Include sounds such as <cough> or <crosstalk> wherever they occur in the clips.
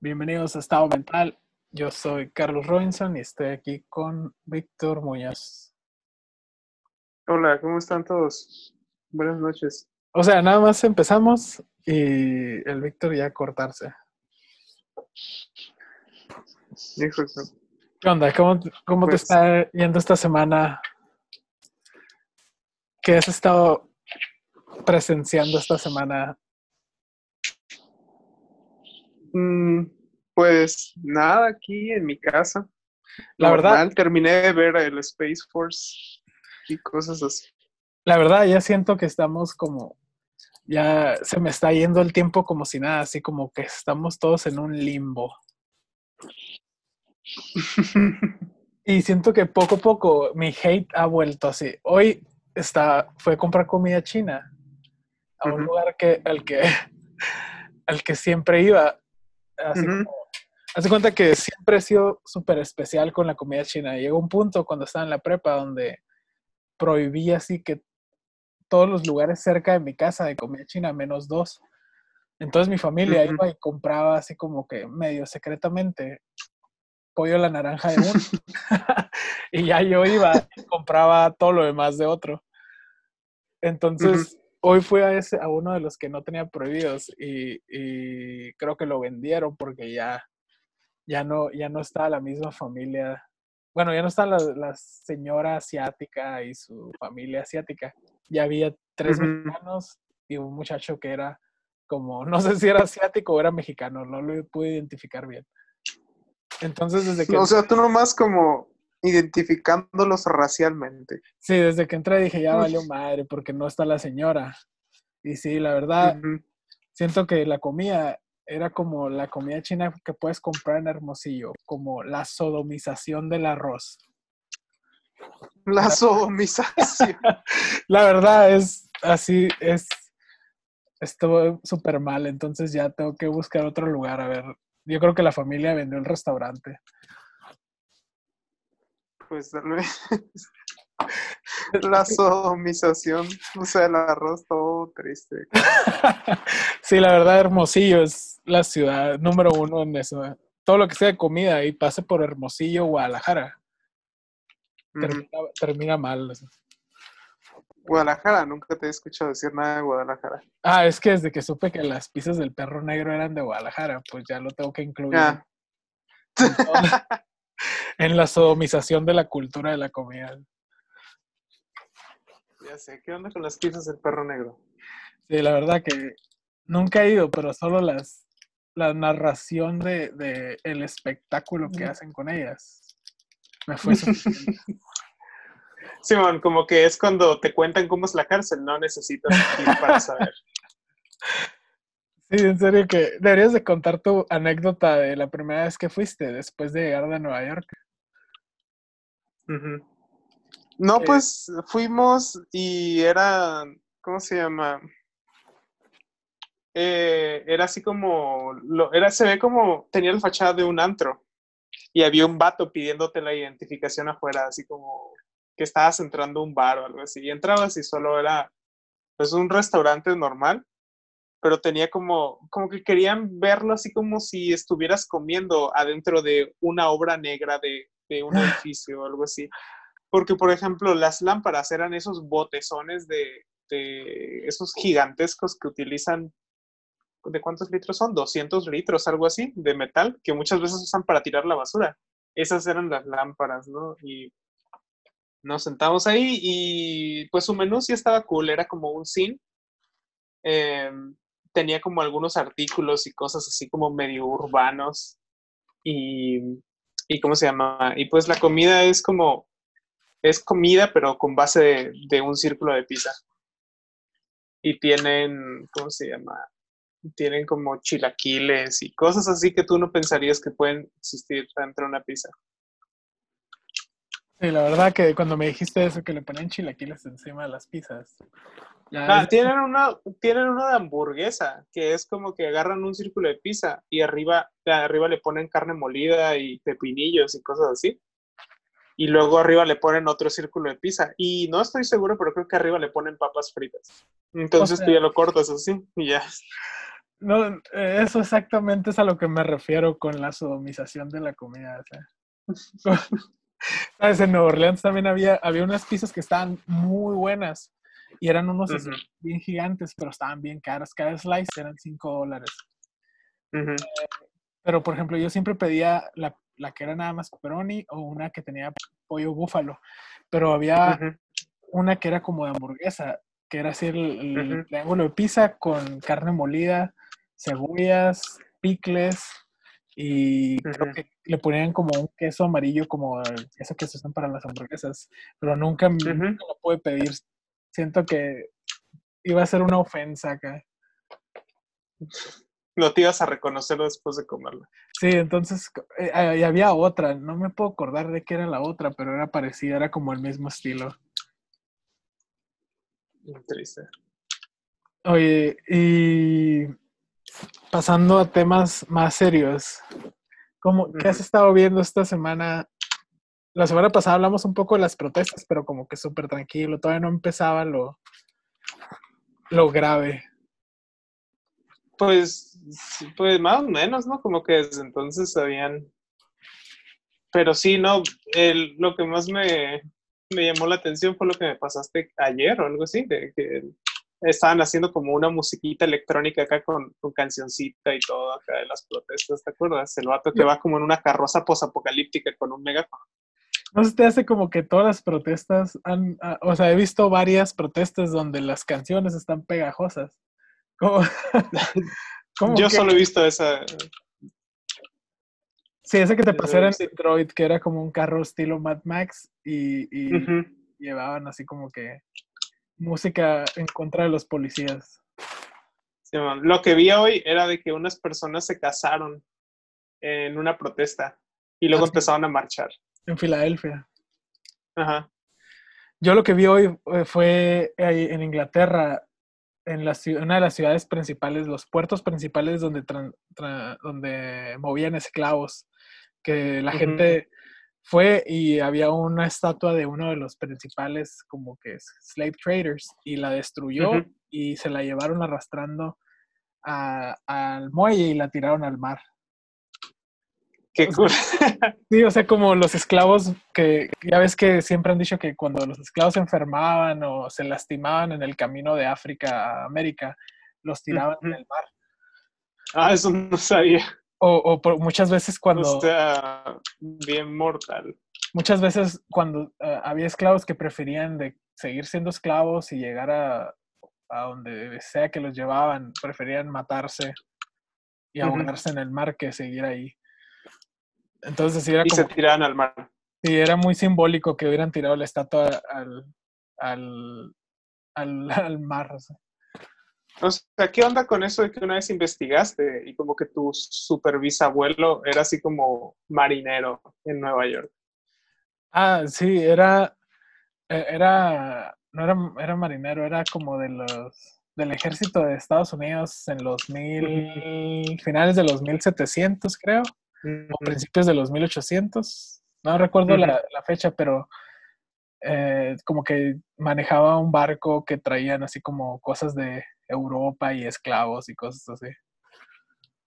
Bienvenidos a Estado Mental. Yo soy Carlos Robinson y estoy aquí con Víctor Muñoz. Hola, ¿cómo están todos? Buenas noches. O sea, nada más empezamos y el Víctor ya a cortarse. Exacto. ¿Qué onda? ¿Cómo, cómo te Pues- está yendo esta semana? ¿Qué has estado presenciando esta semana? Mm, pues nada, aquí en mi casa. La verdad- terminé de ver el Space Force y cosas así. La verdad, ya siento que estamos como, ya se me está yendo el tiempo como si nada, así como que estamos todos en un limbo. <laughs> Y siento que poco a poco mi hate ha vuelto así. Hoy está, fue a comprar comida china a un lugar que, al que, <laughs> al que siempre iba. Así como, hace cuenta que siempre he sido súper especial con la comida china. Llegó un punto cuando estaba en la prepa donde prohibí así que todos los lugares cerca de mi casa de comida china, menos dos. Entonces mi familia iba y compraba así como que medio secretamente pollo a la naranja de uno. <laughs> y ya yo iba y compraba todo lo demás de otro. Entonces, hoy fui a, ese, a uno de los que no tenía prohibidos y, y creo que lo vendieron porque ya, ya, no, ya no está la misma familia. Bueno, ya no está la, la señora asiática y su familia asiática. Ya había tres Ujú. mexicanos y un muchacho que era como, no sé si era asiático o era mexicano, no lo pude identificar bien. Entonces, desde que... O sea, tú nomás como identificándolos racialmente. Sí, desde que entré dije, ya valió madre, porque no está la señora. Y sí, la verdad, siento que la comida era como la comida china que puedes comprar en Hermosillo, como la sodomización del arroz. La sodomización. <laughs> La verdad es así, es, estuvo súper mal, entonces ya tengo que buscar otro lugar. A ver, yo creo que la familia vendió el restaurante. Pues tal vez. <laughs> La sodomización. O sea, el arroz todo triste. <laughs> sí, la verdad, Hermosillo es la ciudad número uno en eso. Todo lo que sea de comida y pase por Hermosillo, Guadalajara, termina, termina mal. Guadalajara, nunca te he escuchado decir nada de Guadalajara. Ah, es que desde que supe que las pizzas del perro negro eran de Guadalajara, pues ya lo tengo que incluir Ah, en, todo- en la sodomización de la cultura de la comida. ya sé, ¿qué onda con las pizzas del perro negro? Sí, la verdad que nunca he ido, pero solo las la narración de, de el espectáculo que Ujú. hacen con ellas me fue. <laughs> Simón, como que es cuando te cuentan cómo es la cárcel, no necesitas ir para saber. <laughs> Sí, en serio que deberías de contar tu anécdota de la primera vez que fuiste después de llegar de Nueva York. No, Eh. pues fuimos y era, ¿cómo se llama? Eh, era así como, lo, era, se ve como, tenía la fachada de un antro y había un vato pidiéndote la identificación afuera, así como que estabas entrando a un bar o algo así. Y entrabas y solo era, pues, un restaurante normal, pero tenía como, como que querían verlo así como si estuvieras comiendo adentro de una obra negra de, de un <laughs> edificio o algo así. Porque, por ejemplo, las lámparas eran esos botezones de, de esos gigantescos que utilizan, ¿de cuántos litros son? 200 litros, algo así, de metal, que muchas veces usan para tirar la basura. Esas eran las lámparas, ¿no? Y nos sentamos ahí y pues su menú sí estaba cool, era como un scene. Em, tenía como algunos artículos y cosas así como medio urbanos. Y, y ¿cómo se llama? Y pues la comida es como, es comida pero con base de, de un círculo de pizza. Y tienen, ¿cómo se llama? Tienen como chilaquiles y cosas así que tú no pensarías que pueden existir dentro de una pizza. Sí, la verdad que cuando me dijiste eso, que le ponían chilaquiles encima de las pizzas. ya Ah, es- tienen una, tienen una de hamburguesa, que es como que agarran un círculo de pizza y arriba, de arriba le ponen carne molida y pepinillos y cosas así. Y luego arriba le ponen otro círculo de pizza. Y no estoy seguro, pero creo que arriba le ponen papas fritas. Entonces sea- tú ya lo cortas así y ya. No, eh, eso exactamente es a lo que me refiero con la sodomización de la comida. O sea. <laughs> ¿Sabes? En Nueva Orleans también había, había unas pizzas que estaban muy buenas y eran unos bien gigantes, pero estaban bien caras. Cada slice eran 5 dólares. Ujú. Pero, por ejemplo, yo siempre pedía la, la que era nada más pepperoni o una que tenía pollo búfalo. Pero había una que era como de hamburguesa, que era así el, el triángulo de pizza con carne molida, cebollas, picles y creo que le ponían como un queso amarillo, como queso que se usan para las hamburguesas. Pero nunca, nunca Ujú. lo pude pedir. Siento que iba a ser una ofensa acá. No te ibas a reconocer después de comerla. Sí, entonces, eh, ah, había otra, no me puedo acordar de qué era la otra, pero era parecida, era como el mismo estilo. Triste. Oye, y pasando a temas más serios, ¿cómo, ¿qué has estado viendo esta semana? La semana pasada hablamos un poco de las protestas, pero como que súper tranquilo, todavía no empezaba lo, lo grave. Pues, pues más o menos, ¿no? Como que desde entonces habían... Pero sí, no, el, lo que más me, me llamó la atención fue lo que me pasaste ayer o algo así, de que estaban haciendo como una musiquita electrónica acá con, con cancioncita y todo acá de las protestas, ¿te acuerdas? El vato que va como en una carroza posapocalíptica con un megáfono. ¿No se te hace como que todas las protestas han, ah, o sea, he visto varias protestas donde las canciones están pegajosas? Como, <laughs> como Yo que- solo he visto esa... Sí, ese que te Eso pasé era en. Detroit, que era como un carro estilo Mad Max y, y llevaban así como que música en contra de los policías. Sí. Lo que vi hoy era de que unas personas se casaron en una protesta y luego Ah, sí. empezaron a marchar. En Filadelfia. Ajá. Yo lo que vi hoy eh, fue ahí en Inglaterra, en la, una de las ciudades principales, los puertos principales donde, donde movían esclavos, que la gente fue y había una estatua de uno de los principales como que es slave traders y la destruyó y se la llevaron arrastrando a- al muelle y la tiraron al mar. Qué cool. <laughs> Sí, o sea, como los esclavos que ya ves que siempre han dicho que cuando los esclavos se enfermaban o se lastimaban en el camino de África a América, los tiraban en Ujú. el mar. ah, eso no sabía. O, o por muchas veces cuando sea, bien mortal. muchas veces cuando eh, había esclavos que preferían de seguir siendo esclavos y llegar a, a donde sea que los llevaban, preferían matarse y ahogarse en el mar que seguir ahí. Entonces sí era Y se tiraban al mar. sí, era muy simbólico que hubieran tirado la estatua al, al, al, <laughs> al mar. o sea. O sea, ¿qué onda con eso de que una vez investigaste y como que tu superbisabuelo era así como marinero en Nueva York? Ah, sí, era, eh, era, no era, era marinero, era como de los, del ejército de Estados Unidos en los mil, finales de los 1700, creo, o principios de los 1800. No recuerdo la, la fecha, pero eh, como que manejaba un barco que traían así como cosas de Europa y esclavos y cosas así.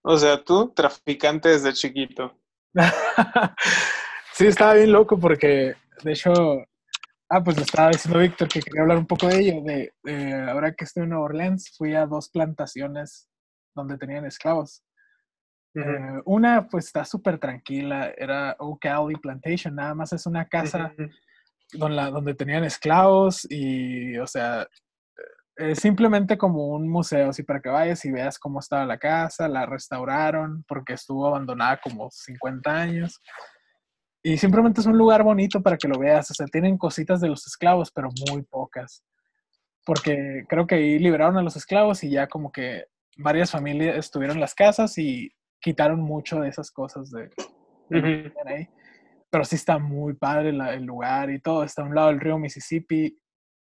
O sea, tú, traficante desde chiquito. <laughs> sí, estaba bien loco porque, de hecho, ah, pues le estaba diciendo Víctor que quería hablar un poco de ello. De, ahora que estoy en Nueva Orleans, fui a dos plantaciones donde tenían esclavos. Ujú. Eh, una, pues está súper tranquila, era Oak Alley Plantation, nada más es una casa Ujú. Donde, tenían esclavos y, o sea, eh, simplemente como un museo, así para que vayas y veas cómo estaba la casa, la restauraron porque estuvo abandonada como 50 años. Y simplemente es un lugar bonito para que lo veas, o sea, tienen cositas de los esclavos, pero muy pocas. Porque creo que ahí liberaron a los esclavos y ya como que varias familias estuvieron en las casas y quitaron mucho de esas cosas de, ahí. Pero sí está muy padre la- el lugar y todo. Está a un lado del río Mississippi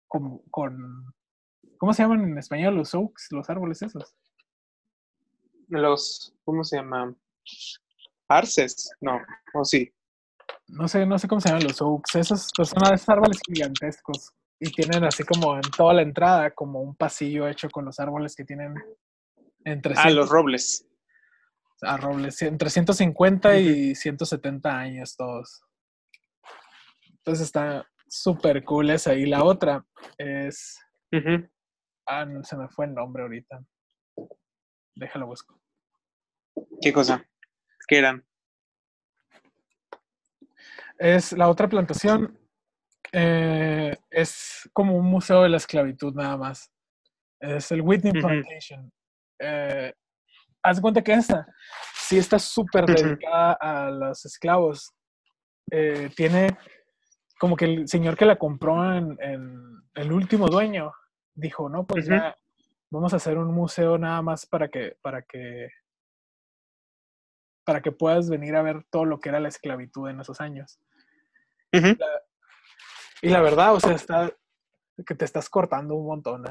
con, con ¿cómo se llaman en español los oaks, los árboles esos? Los, ¿cómo se llama? Arces, no, o sí. No sé, no sé cómo se llaman los oaks. Esos pues, son esos árboles gigantescos y tienen así como en toda la entrada como un pasillo hecho con los árboles que tienen Entre Ah, los robles. A robles, entre 150 y 170 años todos. Entonces está súper cool esa. Y la otra es. Ah, no, se me fue el nombre ahorita. Déjalo busco. ¿Qué cosa? ¿Qué eran? Es la otra plantación. eh, es como un museo de la esclavitud nada más. Es el Whitney. Plantation. Eh, haz cuenta que esta sí está súper dedicada a los esclavos. Eh, tiene como que el señor que la compró en, en- el último dueño dijo, no, pues ya vamos a hacer un museo nada más para que, para que, para que puedas venir a ver todo lo que era la esclavitud en esos años. Y la verdad, o sea, está que te estás cortando un montón.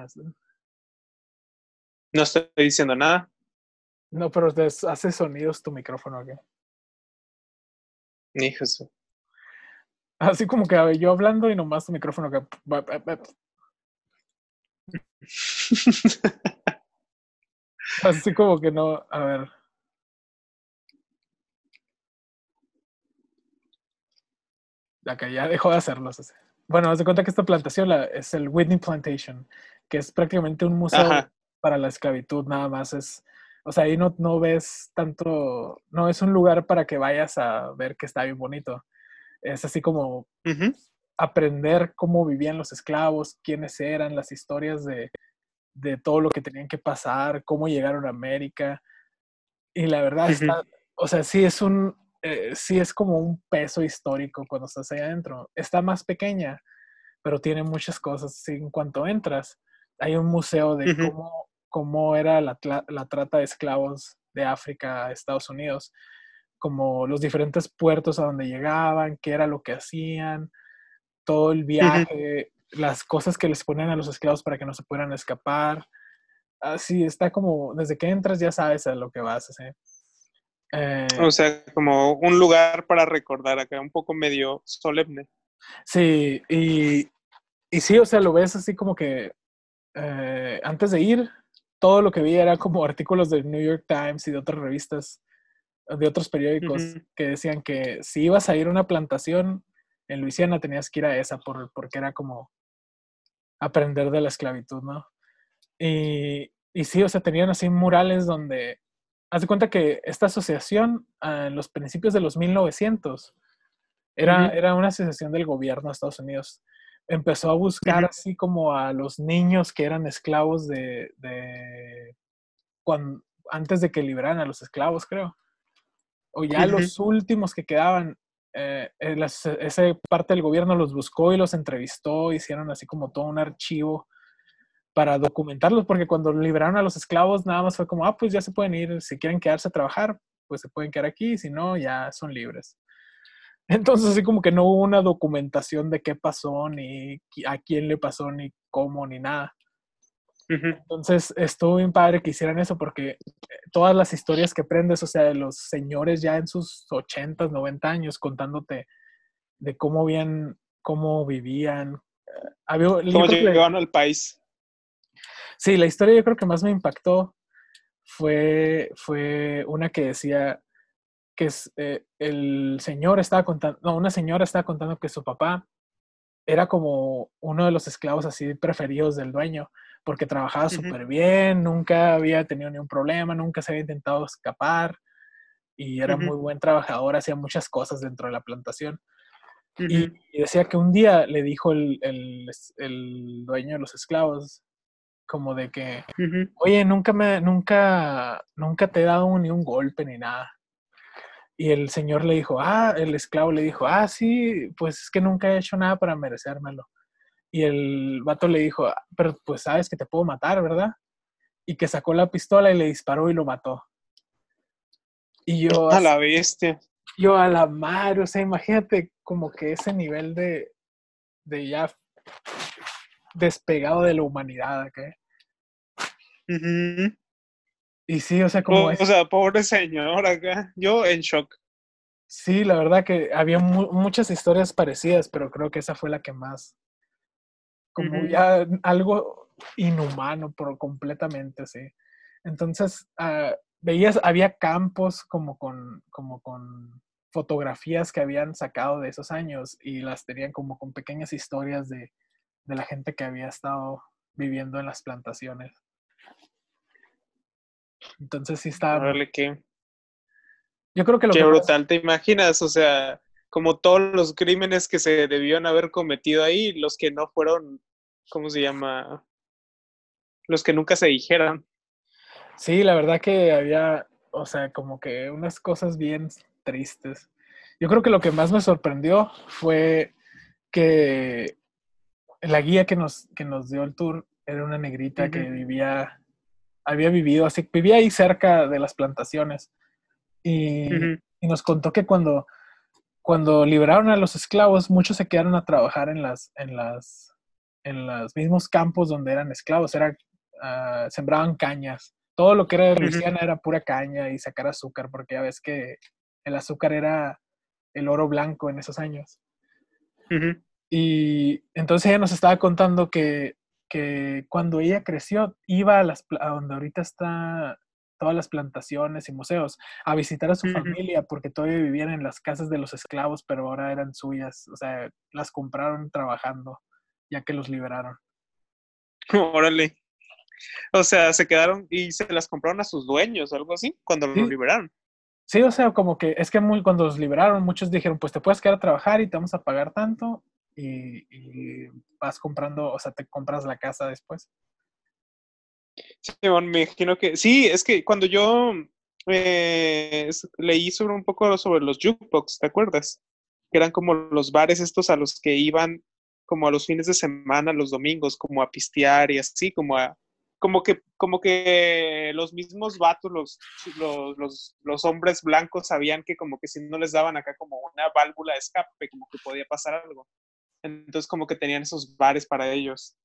No estoy diciendo nada. No, pero hace sonidos tu micrófono aquí. Hijo Así como que yo hablando y nomás tu micrófono que... <laughs> Así como que no... A ver. Acá ya dejó de hacerlos. así. Bueno, haz de cuenta que esta plantación la- es el Whitney Plantation, que es prácticamente un museo Ajá. para la esclavitud, nada más. Es, o sea, ahí no, no ves tanto, no es un lugar para que vayas a ver que está bien bonito. Es así como aprender cómo vivían los esclavos, quiénes eran, las historias de, de todo lo que tenían que pasar, cómo llegaron a América. Y la verdad está, o sea, sí es un, eh, sí es como un peso histórico cuando estás ahí adentro. Está más pequeña, pero tiene muchas cosas. Sí, en cuanto entras, hay un museo de cómo, cómo era la, la trata de esclavos de África a Estados Unidos, como los diferentes puertos a donde llegaban, qué era lo que hacían, todo el viaje, las cosas que les ponían a los esclavos para que no se pudieran escapar. Así está como, desde que entras ya sabes a lo que vas. Eh, O sea, como un lugar para recordar acá, un poco medio solemne. Sí, y, y sí, o sea, lo ves así como que eh, antes de ir, todo lo que vi era como artículos del New York Times y de otras revistas, de otros periódicos, que decían que si ibas a ir a una plantación en Luisiana tenías que ir a esa por, porque era como aprender de la esclavitud, ¿no? Y, y sí, o sea, tenían así murales donde, haz de cuenta que esta asociación ah, en los principios de los 1900 era, era una asociación del gobierno de Estados Unidos. Empezó a buscar así como a los niños que eran esclavos de, de cuan- antes de que liberaran a los esclavos, creo. O ya los últimos que quedaban. eh, eh, esa parte del gobierno los buscó y los entrevistó, hicieron así como todo un archivo para documentarlos, porque cuando liberaron a los esclavos nada más fue como, ah, pues ya se pueden ir, si quieren quedarse a trabajar, pues se pueden quedar aquí, si no, ya son libres. Entonces, así como que no hubo una documentación de qué pasó, ni a quién le pasó, ni cómo, ni nada. Entonces, estuvo bien padre que hicieran eso, porque eh, todas las historias que aprendes, o sea, de los señores ya en sus 80, 90 años, contándote de cómo bien, cómo vivían. eh, había, ¿Cómo creo que- al país? Sí, la historia yo creo que más me impactó fue, fue una que decía que es, eh, el señor estaba contando, no, una señora estaba contando que su papá era como uno de los esclavos así preferidos del dueño, porque trabajaba Ujú. súper bien, nunca había tenido ni un problema, nunca se había intentado escapar y era muy buen trabajador, hacía muchas cosas dentro de la plantación. Y, decía que un día le dijo el, el- el dueño de los esclavos, como de que, oye, nunca me, nunca, nunca te he dado ni un golpe ni nada. Y el señor le dijo, ah, el esclavo le dijo, ah, sí, pues es que nunca he hecho nada para merecérmelo. Y el vato le dijo, "Ah, pero pues sabes que te puedo matar, ¿verdad? Y que sacó la pistola y le disparó y lo mató. Y yo, A la bestia. yo a la madre, o sea, imagínate como que ese nivel de, de ya despegado de la humanidad, ¿ok? Ujú. Y sí, o sea, como O, es, o sea, pobre señor acá. Yo en shock. sí, la verdad que había mu- muchas historias parecidas, pero creo que esa fue la que más, como ya algo inhumano, pero completamente, sí. Entonces, ah, veías, había campos como con, como con fotografías que habían sacado de esos años y las tenían como con pequeñas historias de, de la gente que había estado viviendo en las plantaciones. Entonces sí está... Órale, qué, Yo creo que lo qué que brutal, ¿te imaginas? O sea, como todos los crímenes que se debían haber cometido ahí, los que no fueron, ¿cómo se llama? Los que nunca se dijeron. Sí, la verdad que había, o sea, como que unas cosas bien tristes. Yo creo que lo que más me sorprendió fue que la guía que nos, que nos dio el tour era una negrita que vivía, había vivido así, vivía ahí cerca de las plantaciones. Y, nos contó que cuando, cuando liberaron a los esclavos, muchos se quedaron a trabajar en las, en las, en los mismos campos donde eran esclavos, era, ah, sembraban cañas. Todo lo que era de. Luisiana era pura caña y sacar azúcar, porque ya ves que el azúcar era el oro blanco en esos años. Y entonces ella nos estaba contando que, que cuando ella creció, iba a, las, a donde ahorita está todas las plantaciones y museos, a visitar a su familia, porque todavía vivían en las casas de los esclavos, pero ahora eran suyas, o sea, las compraron trabajando, ya que los liberaron. <laughs> Órale. O sea, se quedaron y se las compraron a sus dueños, algo así, cuando Sí. los liberaron. Sí, o sea, como que es que muy, cuando los liberaron, muchos dijeron, pues te puedes quedar a trabajar y te vamos a pagar tanto y, vas comprando, o sea, te compras la casa después. Sí, me imagino que sí, es que cuando yo eh, leí sobre un poco sobre los jukebox, ¿te acuerdas? Que eran como los bares estos a los que iban como a los fines de semana, los domingos, como a pistear y así, como a como que como que los mismos vatos, los los, los, los hombres blancos sabían que como que si no les daban acá como una válvula de escape, como que podía pasar algo. Entonces como que tenían esos bares para ellos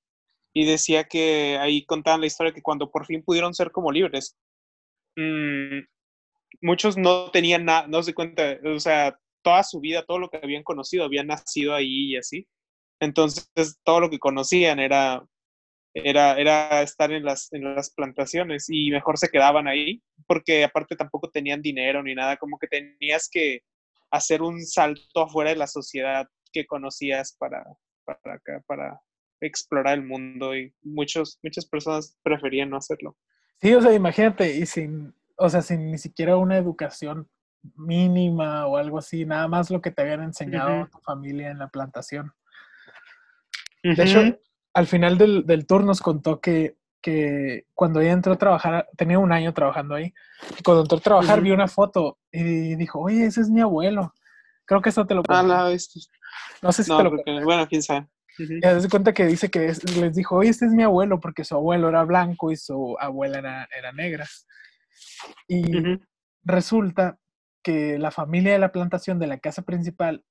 y decía que ahí contaban la historia que cuando por fin pudieron ser como libres, mm, muchos no tenían nada, no se cuenta, o sea, toda su vida, todo lo que habían conocido, habían nacido ahí y así. Entonces, todo lo que conocían era, era, era estar en las, en las plantaciones y mejor se quedaban ahí, porque aparte tampoco tenían dinero ni nada, como que tenías que hacer un salto afuera de la sociedad que conocías para, para acá, para explorar el mundo y muchos, muchas personas preferían no hacerlo. Sí, o sea, imagínate, y sin, o sea, sin ni siquiera una educación mínima o algo así, nada más lo que te habían enseñado Ujú. tu familia en la plantación. De hecho, al final del, del tour nos contó que, que cuando ella entró a trabajar, tenía un año trabajando ahí, y cuando entró a trabajar Ujú. vio una foto y dijo, oye, ese es mi abuelo. Creo que eso te lo Ah, No sé si no, te lo creo que- conté. bueno, quién sabe. Ujú. Y haz de cuenta que dice que es- les dijo, oye, este es mi abuelo, porque su abuelo era blanco y su abuela era, era negra. Y resulta que la familia de la plantación de la casa principal,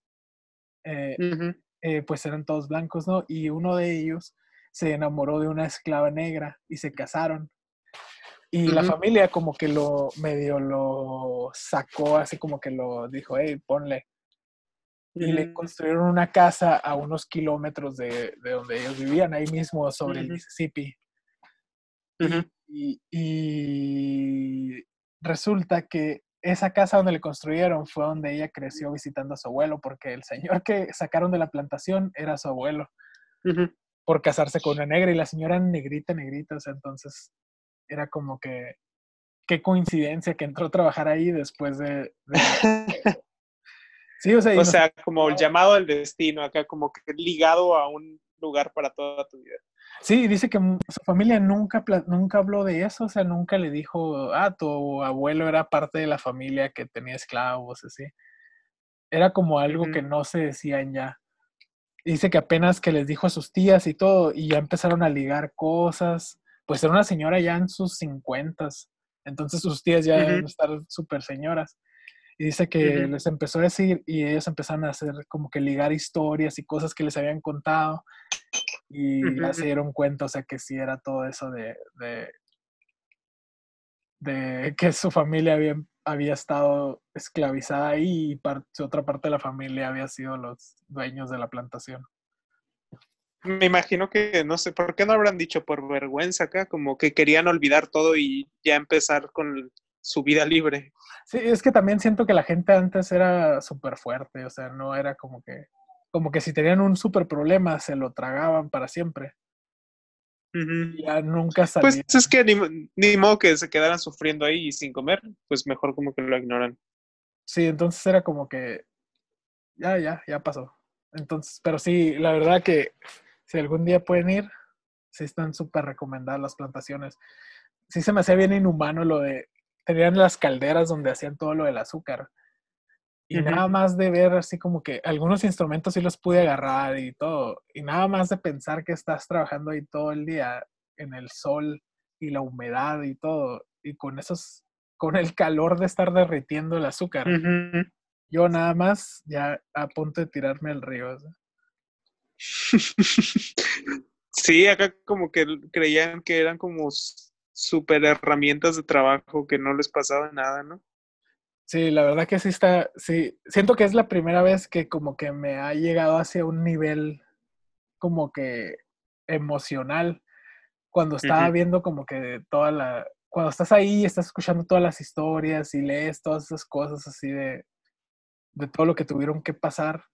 eh, eh, pues eran todos blancos, ¿no? Y uno de ellos se enamoró de una esclava negra y se casaron. Y la familia como que lo medio lo sacó, así como que lo dijo, hey, ponle. Y le construyeron una casa a unos kilómetros de, de donde ellos vivían, ahí mismo sobre el. Mississippi. Y- y, y resulta que esa casa donde le construyeron fue donde ella creció visitando a su abuelo, porque el señor que sacaron de la plantación era su abuelo, por casarse con una negra, y la señora negrita, negrita, o sea, entonces era como que, qué coincidencia que entró a trabajar ahí después de... de- <laughs> sí, o sea, O sea, como el llamado del destino, acá como que ligado a un lugar para toda tu vida. Sí, dice que su familia nunca, nunca habló de eso, o sea, nunca le dijo, ah, tu abuelo era parte de la familia que tenía esclavos, así. Era como algo que no se decían ya. Dice que apenas que les dijo a sus tías y todo, y ya empezaron a ligar cosas. Pues era una señora ya en sus cincuentas, entonces sus tías ya deben estar súper señoras. Y dice que les empezó a decir y ellos empezaron a hacer como que ligar historias y cosas que les habían contado y ya Ujú. se dieron cuenta, o sea, que sí era todo eso de, de, de que su familia había, había estado esclavizada ahí y par- otra parte de la familia había sido los dueños de la plantación. Me imagino que, no sé, ¿por qué no habrán dicho por vergüenza acá? Como que querían olvidar todo y ya empezar con su vida libre. Sí, es que también siento que la gente antes era súper fuerte, o sea, no era como que, como que si tenían un súper problema se lo tragaban para siempre. Ya nunca salían. Pues es que ni, ni, modo que se quedaran sufriendo ahí sin comer, pues mejor como que lo ignoran. Sí, entonces era como que ya, ya, ya pasó. Entonces, pero sí, la verdad que si algún día pueden ir, sí están súper recomendadas las plantaciones. Sí se me hacía bien inhumano lo de, tenían las calderas donde hacían todo lo del azúcar. Y nada más de ver así como que algunos instrumentos sí los pude agarrar y todo. Y nada más de pensar que estás trabajando ahí todo el día en el sol y la humedad y todo. Y con esos, con el calor de estar derritiendo el azúcar. Yo nada más ya a punto de tirarme al río. <laughs> Sí, acá como que creían que eran como super herramientas de trabajo que no les pasaba nada, ¿no? Sí, la verdad que sí está, sí, siento que es la primera vez que como que me ha llegado hacia un nivel como que emocional cuando estaba viendo como que toda la, cuando estás ahí, estás escuchando todas las historias y lees todas esas cosas así de, de todo lo que tuvieron que pasar,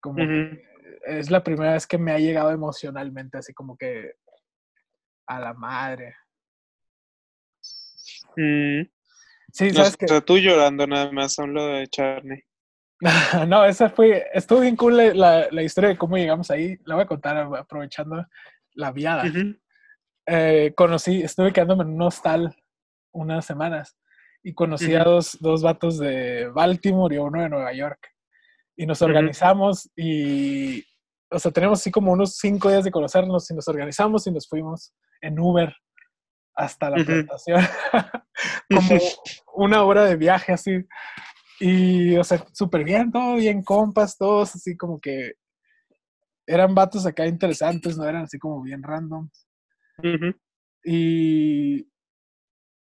como es la primera vez que me ha llegado emocionalmente, así como que a la madre. Mm. Sí, sabes que... tú llorando nada más a lo de Charney. <laughs> no, esa fue, estuvo bien cool la, la, historia de cómo llegamos ahí. La voy a contar aprovechando la viada. Eh, conocí, estuve quedándome en un hostal unas semanas y conocí a dos, dos vatos de Baltimore y uno de Nueva York. Y nos organizamos y, o sea, tenemos así como unos cinco días de conocernos y nos organizamos y nos fuimos en Uber hasta la plantación. <laughs> como una hora de viaje así. Y, o sea, súper bien, todo bien, compas, todos así como que eran vatos acá interesantes, no eran así como bien random. Y,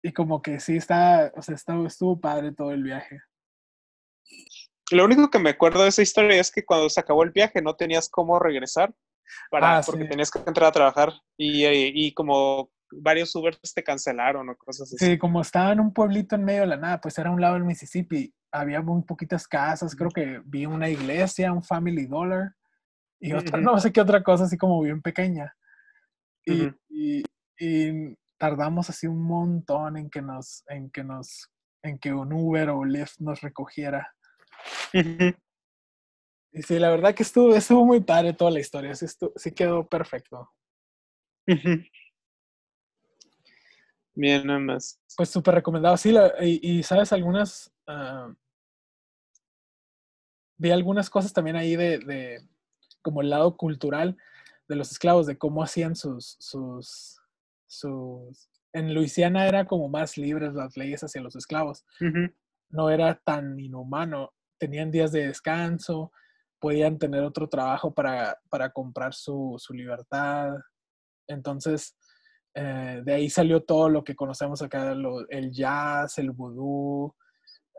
y como que sí está, o sea, estuvo, estuvo padre todo el viaje. Lo único que me acuerdo de esa historia es que cuando se acabó el viaje no tenías cómo regresar para, ah, porque tenías que entrar a trabajar y, y, como varios Ubers te cancelaron o cosas así. Sí, como estaba en un pueblito en medio de la nada, pues era un lado del Mississippi, había muy poquitas casas, creo que vi una iglesia, un Family Dollar y otra, <laughs> no sé qué otra cosa así como bien pequeña. Y, y, tardamos así un montón en que nos, en que nos, en que un Uber o Lyft nos recogiera. Y sí, la verdad que estuvo, estuvo muy padre toda la historia, sí, sí quedó perfecto. Bien, nada más. Pues súper recomendado. Sí, y, sabes, algunas. Ah, vi algunas cosas también ahí de, de, como el lado cultural de los esclavos, de cómo hacían sus, sus, sus. En Luisiana era como más libres las leyes hacia los esclavos. No era tan inhumano. Tenían días de descanso, podían tener otro trabajo para, para comprar su, su libertad. Entonces, eh, de ahí salió todo lo que conocemos acá, el jazz, el vudú,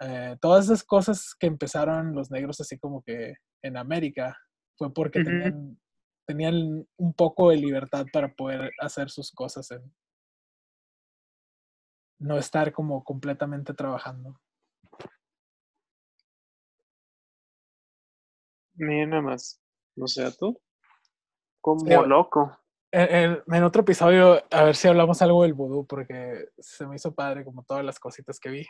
eh, todas esas cosas que empezaron los negros así como que en América, fue porque tenían, tenían un poco de libertad para poder hacer sus cosas, en, no estar como completamente trabajando. Mira nada más, no sea tú, como loco en, otro episodio, a ver si hablamos algo del vudú, porque se me hizo padre como todas las cositas que vi.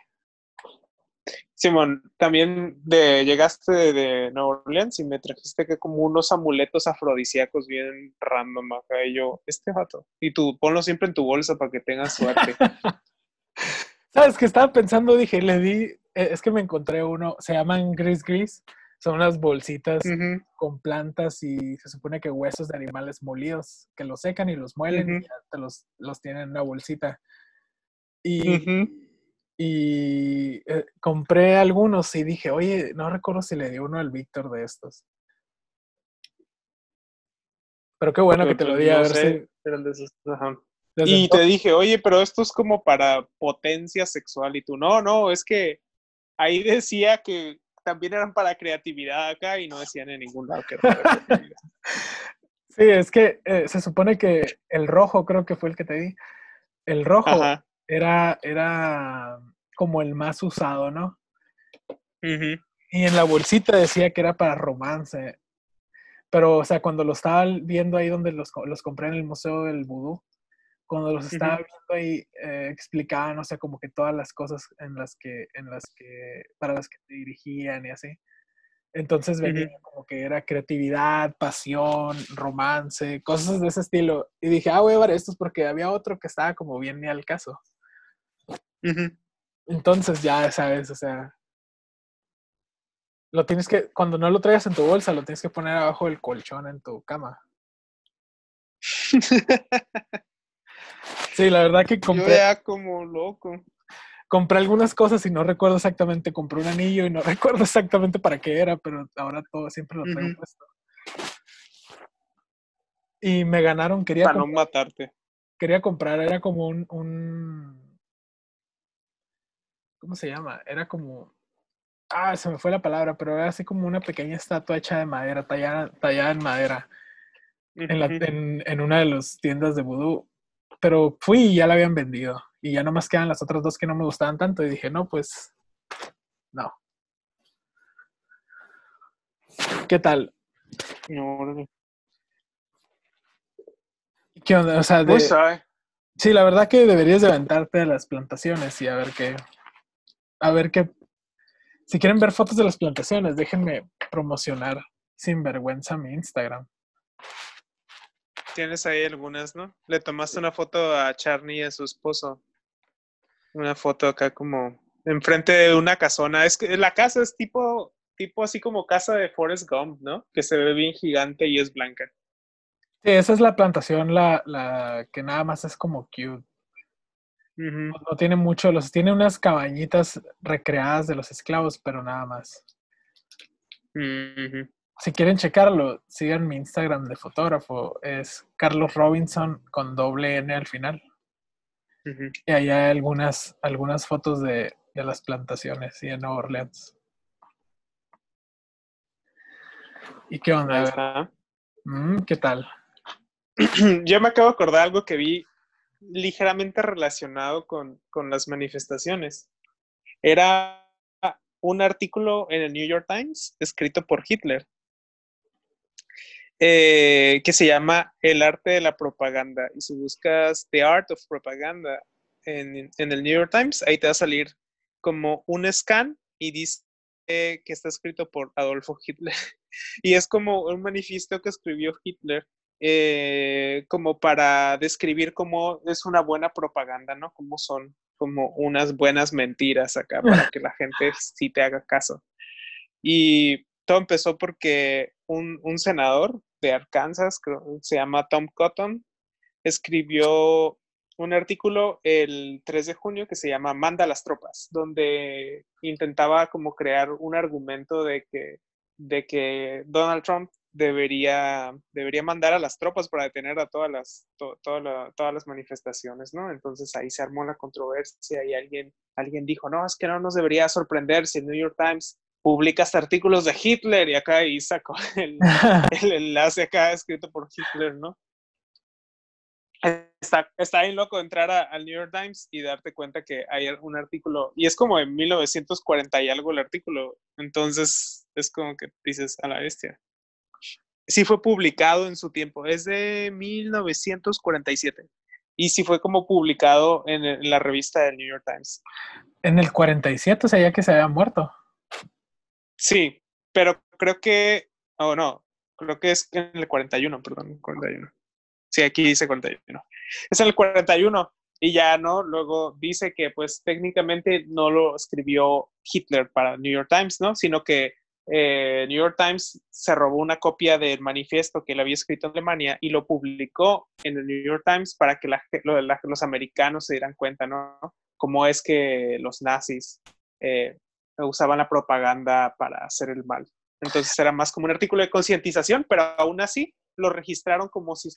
Simón, también de, llegaste de, Nueva Orleans y me trajiste que como unos amuletos afrodisíacos bien random acá y yo, este vato. Y tú, ponlo siempre en tu bolsa para que tengas suerte. <laughs> ¿Sabes que estaba pensando? Dije, le di, eh, es que me encontré uno, se llaman Gris Gris, son unas bolsitas con plantas y se supone que huesos de animales molidos, que los secan y los muelen y ya te los, los tienen en una bolsita. Y, y eh, compré algunos y dije, oye, no recuerdo si le di uno al Víctor de estos. Pero qué bueno que te lo pues, di a ver si... Y te dije, oye, pero esto es como para potencia sexual. Y tú, no, no, es que ahí decía que también eran para creatividad acá y no decían en ningún lado que era para <laughs> creatividad. Sí, es que eh, se supone que el rojo, creo que fue el que te di, el rojo era, era como el más usado, ¿no? Y en la bolsita decía que era para romance. Pero, o sea, cuando lo estaba viendo ahí donde los, los compré en el Museo del Vudú, cuando los estaba viendo ahí, eh, explicaban, o sea, como que todas las cosas en las que, en las que, para las que te dirigían y así. Entonces venía como que era creatividad, pasión, romance, cosas de ese estilo. Y dije, ah, voy a ver estos porque había otro que estaba como bien ni al caso. Entonces ya sabes, o sea, lo tienes que, cuando no lo traigas en tu bolsa, lo tienes que poner abajo del colchón en tu cama. <laughs> sí, la verdad que compré. Yo ya como loco compré algunas cosas y no recuerdo exactamente, compré un anillo y no <laughs> recuerdo exactamente para qué era, pero ahora todo siempre lo traigo puesto. Y me ganaron, quería Para no matarte. Quería comprar, era como un, un, ¿Cómo se llama? Era como... Ah, se me fue la palabra, pero era así como una pequeña estatua hecha de madera, tallada, tallada en madera. en, la, en, en, una de las tiendas de vudú. Pero fui y ya la habían vendido y ya nomás quedan las otras dos que no me gustaban tanto y dije, no, pues no. ¿Qué tal? No, ¿Qué onda? O sea, de... Sí, la verdad que deberías de aventarte de las plantaciones y a ver qué. A ver qué. Si quieren ver fotos de las plantaciones, déjenme promocionar sin vergüenza mi Instagram. Tienes ahí algunas, ¿no? Le tomaste una foto a Charney y a su esposo una foto acá como enfrente de una casona. Es que la casa es tipo, tipo así como casa de Forrest Gump, ¿no? Que se ve bien gigante y es blanca. Sí, esa es la plantación, la, la que nada más es como cute. no, tiene mucho, los, tiene unas cabañitas recreadas de los esclavos, pero nada más. Si quieren checarlo, sigan mi Instagram de fotógrafo, es Carlos Robinson con doble N al final. Y ahí hay algunas, algunas fotos de, las plantaciones y en Nueva Orleans. ¿Y qué onda? Mm, ¿Qué tal? <clears throat> Yo me acabo de acordar algo que vi ligeramente relacionado con, con las manifestaciones. Era un artículo en el New York Times escrito por Hitler eh, que se llama El arte de la propaganda. Y si buscas The Art of Propaganda en, el New York Times, ahí te va a salir como un scan y dice que está escrito por Adolfo Hitler. <laughs> y es como un manifiesto que escribió Hitler eh, como para describir cómo es una buena propaganda, ¿no? Cómo son como unas buenas mentiras acá para que la gente sí te haga caso. Y todo empezó porque un, senador de Arkansas, se llama Tom Cotton, escribió un artículo el 3 de junio que se llama Manda a las tropas, donde intentaba como crear un argumento de que, de que Donald Trump debería, debería mandar a las tropas para detener a todas las, todas las manifestaciones, ¿no? Entonces ahí se armó la controversia y alguien, alguien dijo, no, es que no nos debería sorprender si el New York Times publicas artículos de Hitler y acá y sacó <laughs> <laughs> el, enlace acá escrito por Hitler, ¿no? Está, está bien loco entrar al New York Times y darte cuenta que hay un artículo, y es como en 1940 y algo el artículo, entonces es como que dices a la bestia. Sí fue publicado en su tiempo, es de 1947, y sí fue como publicado en, en la revista del New York Times. En el 47, o sea, ya que se había muerto. Sí, pero creo que, oh no, creo que es en el 41, perdón, 41. Sí, aquí dice 41. Es en el 41 y ya, ¿no? Luego dice que pues técnicamente no lo escribió Hitler para New York Times, ¿no? Sino que eh, New York Times se robó una copia del manifiesto que él había escrito en Alemania y lo publicó en el New York Times para que los americanos se dieran cuenta, ¿no? Cómo es que los nazis eh, usaban la propaganda para hacer el mal. Entonces era más como un artículo de concientización, pero aún así lo registraron como si,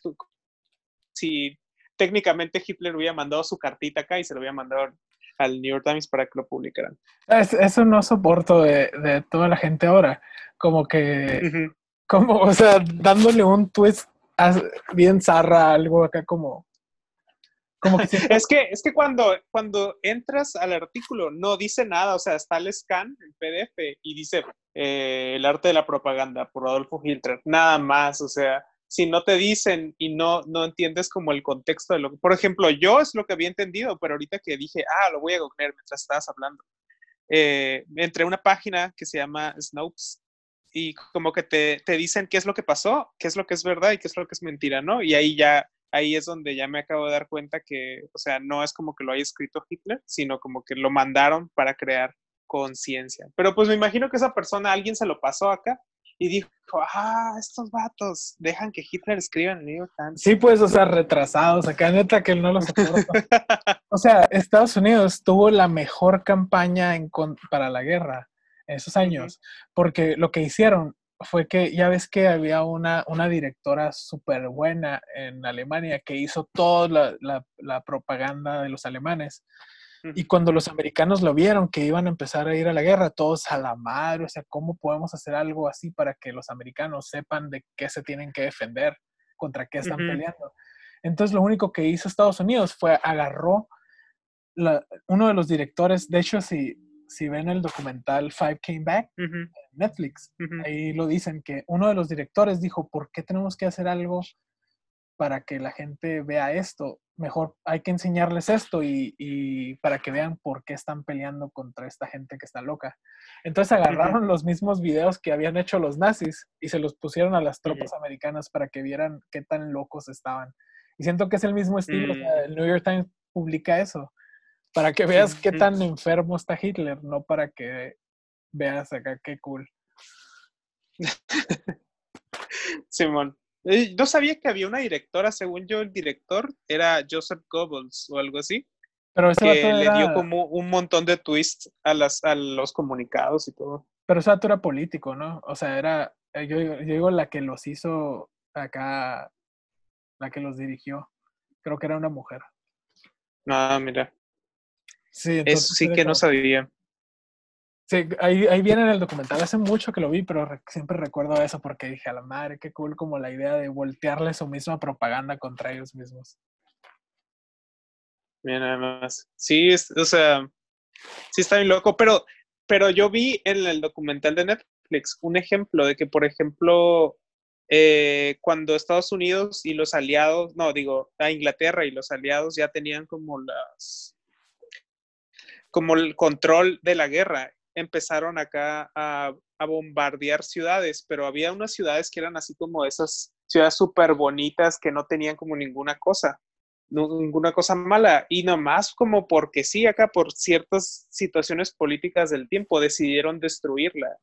si técnicamente Hitler hubiera mandado su cartita acá y se lo había mandado al New York Times para que lo publicaran. eso no soporto de, toda la gente ahora, como que, como, o sea, dándole un twist bien zarra, algo acá como... es que, es que cuando, cuando entras al artículo no dice nada, o sea, está el scan, el PDF, y dice eh, el arte de la propaganda por Adolfo Hitler, nada más, o sea, si no te dicen y no, no entiendes como el contexto de lo que, por ejemplo, yo es lo que había entendido, pero ahorita que dije, ah, lo voy a googlear mientras estabas hablando, eh, entré una página que se llama Snopes y como que te, te, dicen qué es lo que pasó, qué es lo que es verdad y qué es lo que es mentira, ¿no? Y ahí ya, ahí es donde ya me acabo de dar cuenta que, o sea, no es como que lo haya escrito Hitler, sino como que lo mandaron para crear conciencia. Pero pues me imagino que esa persona, alguien se lo pasó acá y dijo, ah, estos vatos dejan que Hitler escriba en el Times. Sí, pues, o sea, retrasados, acá neta que él no lo soporta. <laughs> o sea, Estados Unidos tuvo la mejor campaña en, para la guerra en esos años, porque lo que hicieron fue que ya ves que había una, una directora súper buena en Alemania que hizo toda la, la, la propaganda de los alemanes. Y cuando los americanos lo vieron que iban a empezar a ir a la guerra, todos a la madre, o sea, ¿cómo podemos hacer algo así para que los americanos sepan de qué se tienen que defender, contra qué están peleando? Entonces lo único que hizo Estados Unidos fue agarró uno de los directores, de hecho, si, si ven el documental Five Came Back en Netflix, ahí lo dicen que uno de los directores dijo, ¿por qué tenemos que hacer algo para que la gente vea esto? mejor hay que enseñarles esto y, para que vean por qué están peleando contra esta gente que está loca. Entonces agarraron los mismos videos que habían hecho los nazis y se los pusieron a las tropas americanas para que vieran qué tan locos estaban. Y siento que es el mismo estilo, mm. el New York Times publica eso, para que veas qué tan enfermo está Hitler, no para que veas acá qué cool. <laughs> Simón. No sabía que había una directora, según yo, el director era Joseph Goebbels o algo así. Pero ese que le dio como un montón de twists a, las, a los comunicados y todo. Pero ese vato era político, ¿no? O sea, era, eh, yo, yo digo la que los hizo acá, la que los dirigió. Creo que era una mujer. Ah, mira. Sí, Eso sí que no sabía. Sí, ahí, ahí viene en el documental. Hace mucho que lo vi, pero siempre recuerdo eso porque dije, a la madre, qué cool como la idea de voltearle su misma propaganda contra ellos mismos. Bien, además. Sí, o sea, sí está bien loco, pero, pero yo vi en el documental de Netflix un ejemplo de que, por ejemplo, eh, cuando Estados Unidos y los aliados, no, digo, a Inglaterra y los aliados ya tenían como las como el control de la guerra empezaron acá a, bombardear ciudades, pero había unas ciudades que eran así como esas ciudades súper bonitas que no tenían como ninguna cosa, ninguna cosa mala, y nomás como porque sí, acá por ciertas situaciones políticas del tiempo decidieron destruirla.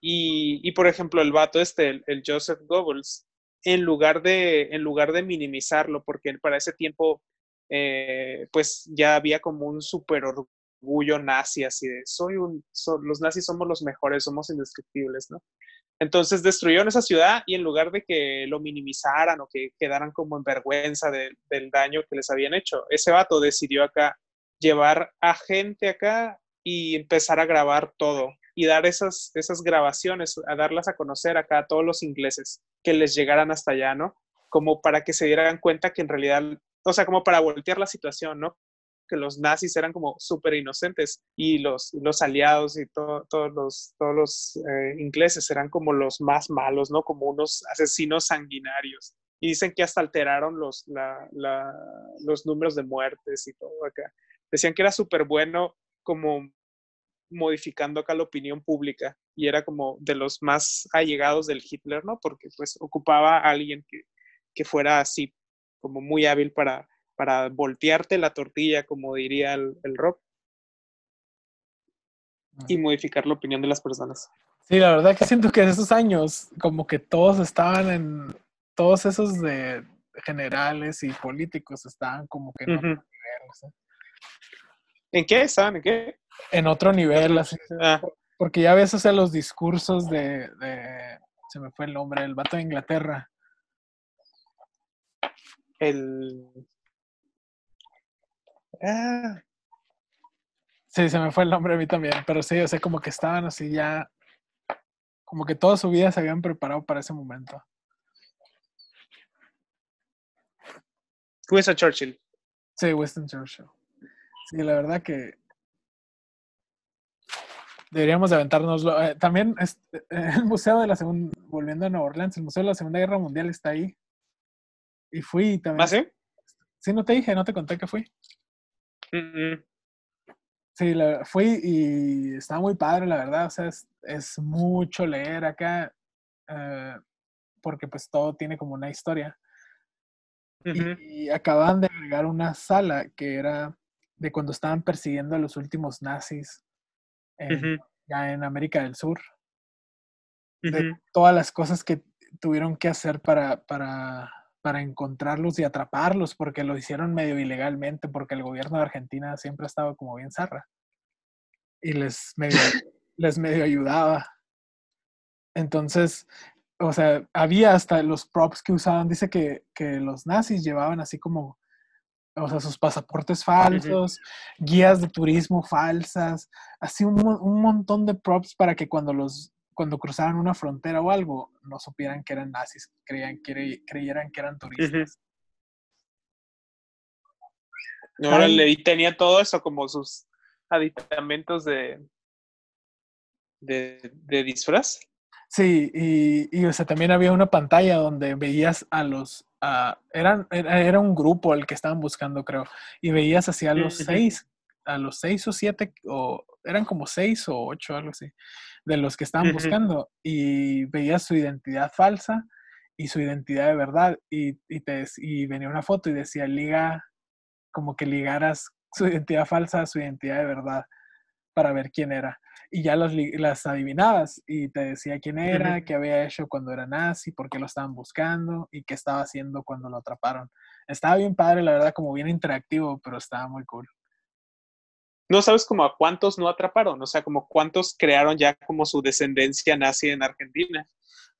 Y, por ejemplo, el vato este, el, Joseph Goebbels, en lugar, de, en lugar de minimizarlo, porque para ese tiempo eh, pues ya había como un súper orgullo orgullo nazi, así de, soy un, los nazis somos los mejores, somos indestructibles, ¿no? Entonces destruyeron esa ciudad y en lugar de que lo minimizaran o que quedaran como en vergüenza del daño que les habían hecho, ese vato decidió acá llevar a gente acá y empezar a grabar todo y dar esas, esas grabaciones, a darlas a conocer acá a todos los ingleses que les llegaran hasta allá, ¿no? Como para que se dieran cuenta que en realidad, o sea, como para voltear la situación, ¿no? Que los nazis eran como súper inocentes y los, los aliados y todos los, todos los eh, ingleses eran como los más malos, ¿no? Como unos asesinos sanguinarios. Y dicen que hasta alteraron los, los números de muertes y todo acá. Decían que era súper bueno como modificando acá la opinión pública y era como de los más allegados del Hitler, ¿no? Porque pues ocupaba a alguien que, que fuera así como muy hábil para para voltearte la tortilla, como diría el, rock, y modificar la opinión de las personas. Sí, la verdad que siento que en esos años, como que todos estaban en, todos esos de generales y políticos estaban como que en otro nivel. ¿En qué estaban? ¿En qué? En otro nivel, así. Ah. Porque ya ves, o sea, los discursos de, de, se me fue el nombre, el vato de Inglaterra. El Ah. Sí, se me fue el nombre a mí también, pero sí, o sea, como que estaban así ya, como que toda su vida se habían preparado para ese momento. Winston Churchill. Sí, Winston Churchill. Sí, la verdad que deberíamos de aventárnoslo. Eh, también eh, el Museo de la Segunda, volviendo a Nueva Orleans, el Museo de la Segunda Guerra Mundial está ahí. Y fui también. ¿Ah, sí? Sí, no te dije, no te conté que fui. Sí, fui y estaba muy padre, la verdad. O sea, es, es mucho leer acá, eh, porque pues todo tiene como una historia. y, acaban de agregar una sala que era de cuando estaban persiguiendo a los últimos nazis ya en América del Sur. De todas las cosas que tuvieron que hacer para, para, para encontrarlos y atraparlos, porque lo hicieron medio ilegalmente, porque el gobierno de Argentina siempre ha estado como bien zarra. Y les medio, <laughs> les medio ayudaba. Entonces, o sea, había hasta los props que usaban, dice que, que los nazis llevaban así como o sea, sus pasaportes falsos, guías de turismo falsas, así un, un, montón de props para que cuando los cuando cruzaban una frontera o algo, no supieran que eran nazis, creían, creyeran que eran turistas. Órale, y tenía todo eso como sus aditamentos de, de, de disfraz. Sí, y, y o sea, también había una pantalla donde veías a los, eran, era, un grupo el que estaban buscando, creo, y veías así a los seis, a los seis o siete, o eran como seis o ocho, algo así, de los que estaban buscando, y veías su identidad falsa y su identidad de verdad, y, y, te, y venía una foto y decía, liga, como que ligaras su identidad falsa a su identidad de verdad para ver quién era y ya las, las adivinabas y te decía quién era, qué había hecho cuando era nazi, por qué lo estaban buscando y qué estaba haciendo cuando lo atraparon. Estaba bien padre, la verdad, como bien interactivo, pero estaba muy cool. No sabes como a cuántos no atraparon, o sea, como cuántos crearon ya como su descendencia nazi en Argentina.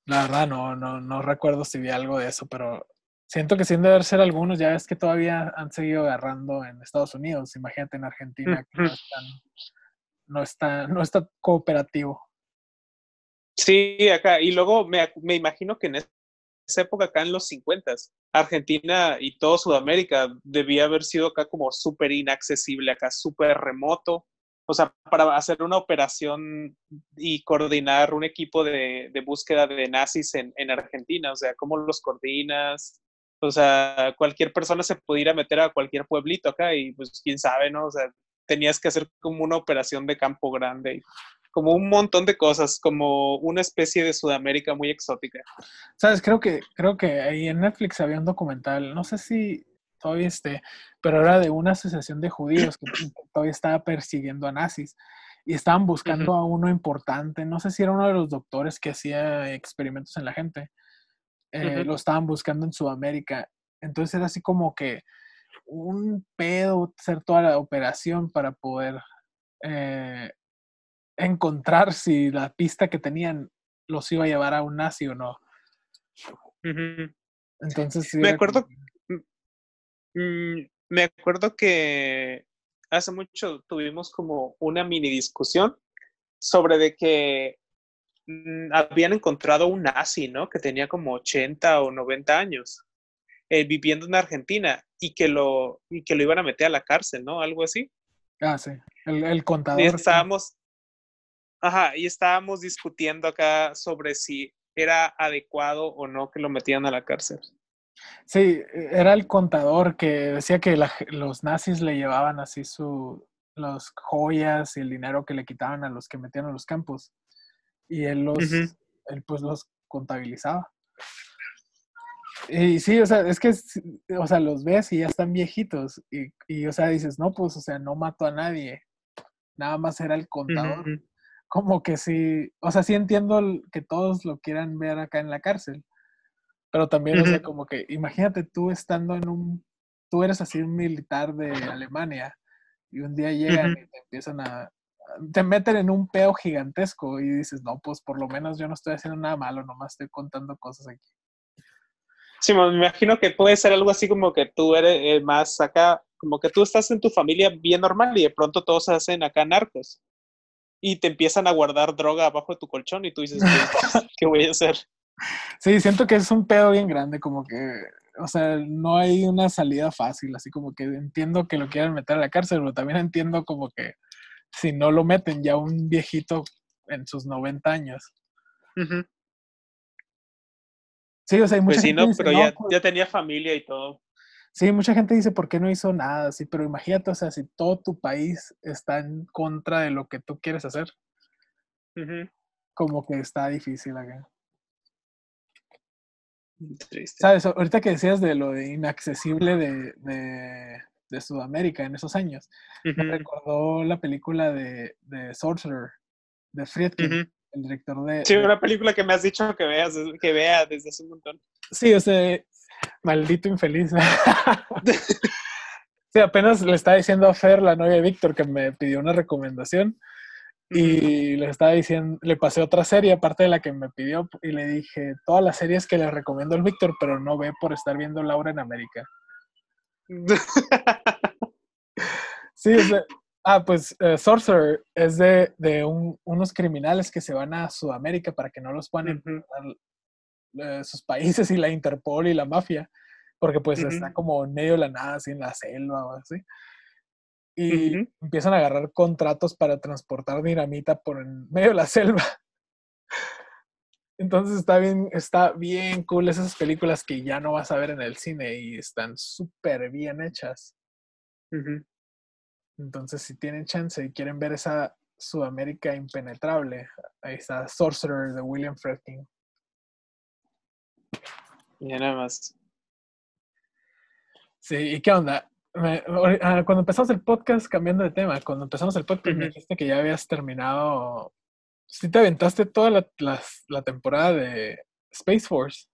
La verdad, no, no, no recuerdo si vi algo de eso, pero siento que sí debe ser algunos, ya es que todavía han seguido agarrando en Estados Unidos, imagínate en Argentina, que no están no está, no está cooperativo. Sí, acá. Y luego me, me imagino que en esa época, acá en los 50, Argentina y todo Sudamérica debía haber sido acá como súper inaccesible, acá súper remoto. O sea, para hacer una operación y coordinar un equipo de, de búsqueda de nazis en, en, Argentina, o sea, ¿cómo los coordinas? O sea, cualquier persona se pudiera meter a cualquier pueblito acá y pues quién sabe, ¿no? O sea, tenías que hacer como una operación de campo grande, como un montón de cosas, como una especie de Sudamérica muy exótica. Sabes, creo que, creo que ahí en Netflix había un documental, no sé si todavía esté, pero era de una asociación de judíos que <coughs> todavía estaba persiguiendo a nazis y estaban buscando a uno importante, no sé si era uno de los doctores que hacía experimentos en la gente, eh, lo estaban buscando en Sudamérica. Entonces era así como que un pedo hacer toda la operación para poder eh, encontrar si la pista que tenían los iba a llevar a un nazi o no. Entonces me acuerdo, mm, me acuerdo que hace mucho tuvimos como una mini discusión sobre de que mm, habían encontrado un nazi, ¿no? Que tenía como 80 o 90 años. Eh, viviendo en Argentina y que, lo, y que lo iban a meter a la cárcel, ¿no? Algo así. Ah, sí, el, el contador. Y estábamos, ajá, y estábamos discutiendo acá sobre si era adecuado o no que lo metían a la cárcel. Sí, era el contador que decía que los nazis le llevaban así su, las joyas y el dinero que le quitaban a los que metían a los campos. Y él los, él pues los contabilizaba. Y sí, o sea, es que, o sea, los ves y ya están viejitos. Y, y, o sea, dices, no, pues, o sea, no mató a nadie. Nada más era el contador. Como que sí, o sea, sí entiendo que todos lo quieran ver acá en la cárcel. Pero también, o sea, como que imagínate tú estando en un, tú eres así un militar de Alemania y un día llegan y te empiezan a, te meten en un peo gigantesco y dices, no, pues por lo menos yo no estoy haciendo nada malo, nomás estoy contando cosas aquí. Sí, me imagino que puede ser algo así como que tú eres eh, más acá, como que tú estás en tu familia bien normal y de pronto todos se hacen acá narcos y te empiezan a guardar droga abajo de tu colchón y tú dices, <laughs> ¿qué, voy a hacer? Sí, siento que es un pedo bien grande, como que o sea, no hay una salida fácil, así como que entiendo que lo quieran meter a la cárcel, pero también entiendo como que si no lo meten ya un viejito en sus 90 años. Sí, o sea, hay mucha Pues sí, gente no, dice, pero "No, ya, pues, ya tenía familia y todo. Sí, mucha gente dice, ¿por qué no hizo nada? Sí, pero imagínate, o sea, si todo tu país está en contra de lo que tú quieres hacer, como que está difícil acá. Triste. ¿Sabes? Ahorita que decías de lo de inaccesible de, de, de Sudamérica en esos años, me recordó la película de, de Sorcerer, de Friedkin, el director de, Sí, una película que me has dicho que veas, que vea desde hace un montón. Sí, o sea, maldito infeliz. <laughs> sí, apenas le estaba diciendo a Fer, la novia de Víctor, que me pidió una recomendación y le estaba diciendo, le pasé otra serie aparte de la que me pidió y le dije, todas las series que le recomiendo al Víctor, pero no ve por estar viendo Laura en América. <laughs> Sí, o sea, ah, pues eh, Sorcerer es de, de un- unos criminales que se van a Sudamérica para que no los puedan Ujú, eh, sus países y la Interpol y la mafia, porque pues está como en medio de la nada, así en la selva o así. Y empiezan a agarrar contratos para transportar dinamita por en medio de la selva. <laughs> Entonces está bien, está bien cool esas películas que ya no vas a ver en el cine y están súper bien hechas. Entonces, si tienen chance y quieren ver esa Sudamérica impenetrable, ahí está Sorcerer de William Friedkin. Ya nada más. Sí, ¿y qué onda? Me- ah, cuando empezamos el podcast, cambiando de tema, cuando empezamos el podcast me dijiste que ya habías terminado, sí te aventaste toda la, la temporada de Space Force.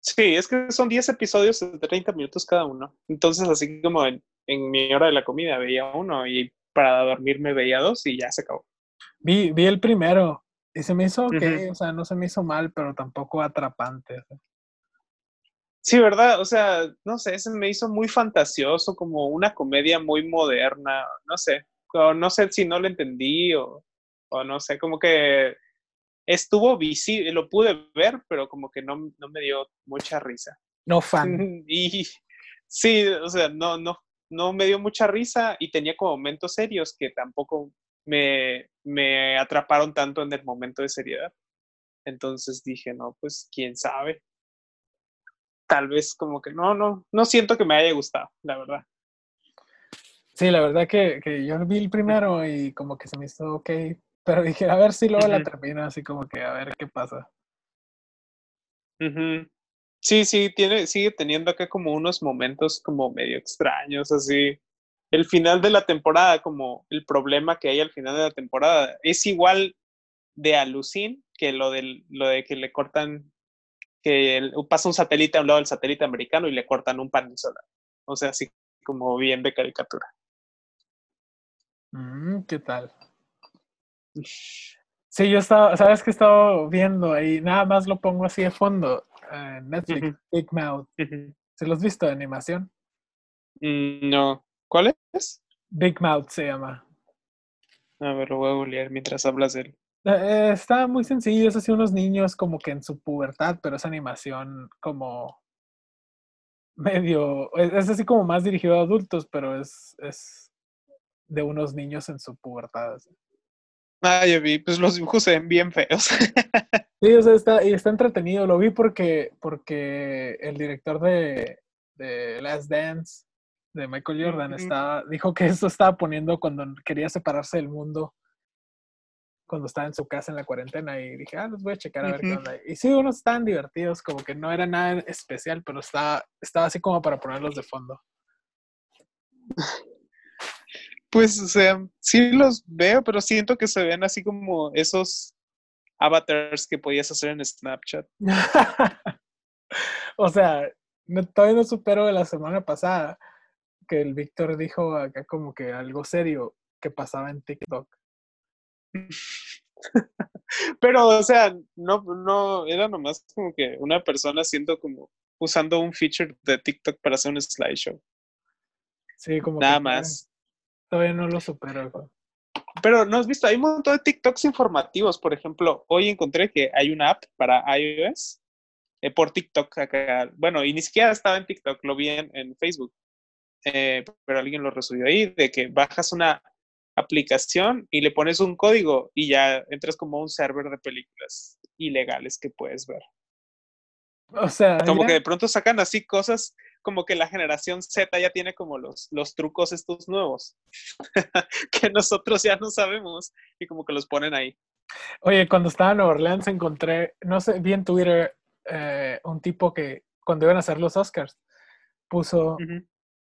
Sí, es que son 10 episodios de 30 minutos cada uno. Entonces, así como en, en mi hora de la comida veía uno y para dormirme veía dos y ya se acabó. Vi, vi el primero y se me hizo ok, o sea, no se me hizo mal, pero tampoco atrapante. Sí, ¿verdad? O sea, no sé, se me hizo muy fantasioso, como una comedia muy moderna, no sé, o no sé si no lo entendí o, o no sé, como que estuvo visible, lo pude ver, pero como que no, no me dio mucha risa. No fan. <laughs> Y sí, o sea, no, no, no me dio mucha risa y tenía como momentos serios que tampoco me, me atraparon tanto en el momento de seriedad. Entonces dije, no, pues quién sabe. Tal vez como que no, no, no siento que me haya gustado, la verdad. Sí, la verdad que, que yo vi el primero y como que se me hizo ok, pero dije, a ver si luego la termino, así como que a ver qué pasa. Sí, sí, tiene, sigue teniendo acá como unos momentos como medio extraños, así. El final de la temporada, como el problema que hay al final de la temporada, es igual de alucin que lo, del, lo de que le cortan, que pasa un satélite a un lado del satélite americano y le cortan un panel solar. O sea, así como bien de caricatura. Mm, ¿Qué tal? <laughs> Sí, yo estaba, ¿sabes qué estaba viendo ahí? Nada más lo pongo así de fondo Netflix. Big Mouth. ¿Se los has visto de animación? Mm, No. ¿Cuál es? Big Mouth se llama. A ver, lo voy a googlear mientras hablas de él. Eh, está muy sencillo, es así unos niños como que en su pubertad, pero es animación como medio, es, es así como más dirigido a adultos, pero es, es de unos niños en su pubertad. así. Ah, ya vi, pues los dibujos se ven bien feos. <laughs> Sí, o sea, está, y está entretenido. Lo vi porque, porque el director de, de Last Dance, de Michael Jordan, está, dijo que eso estaba poniendo cuando quería separarse del mundo, cuando estaba en su casa en la cuarentena. Y dije, ah, los voy a checar a ver qué onda. Y sí, unos estaban divertidos, como que no era nada especial, pero estaba, estaba así como para ponerlos de fondo. Pues, o sea, sí los veo, pero siento que se ven así como esos avatars que podías hacer en Snapchat. <laughs> o sea, no, todavía no supero de la semana pasada que el Víctor dijo acá como que algo serio que pasaba en TikTok. <laughs> Pero, o sea, no, no, era nomás como que una persona haciendo como, usando un feature de TikTok para hacer un slideshow. Sí, como Nada que más. Todavía no lo supero. güey. Pero no has visto, hay un montón de TikToks informativos. Por ejemplo, hoy encontré que hay una app para iOS eh, por TikTok acá. Bueno, y ni siquiera estaba en TikTok, lo vi en, Facebook. Eh, pero alguien lo resubió ahí, de que bajas una aplicación y le pones un código y ya entras como a un server de películas ilegales que puedes ver. O sea, como que de pronto sacan así cosas como que la generación Z ya tiene como los, los trucos estos nuevos <laughs> que nosotros ya no sabemos y como que los ponen ahí. Oye, cuando estaba en Nueva Orleans encontré, no sé, vi en Twitter eh, un tipo que cuando iban a hacer los Oscars puso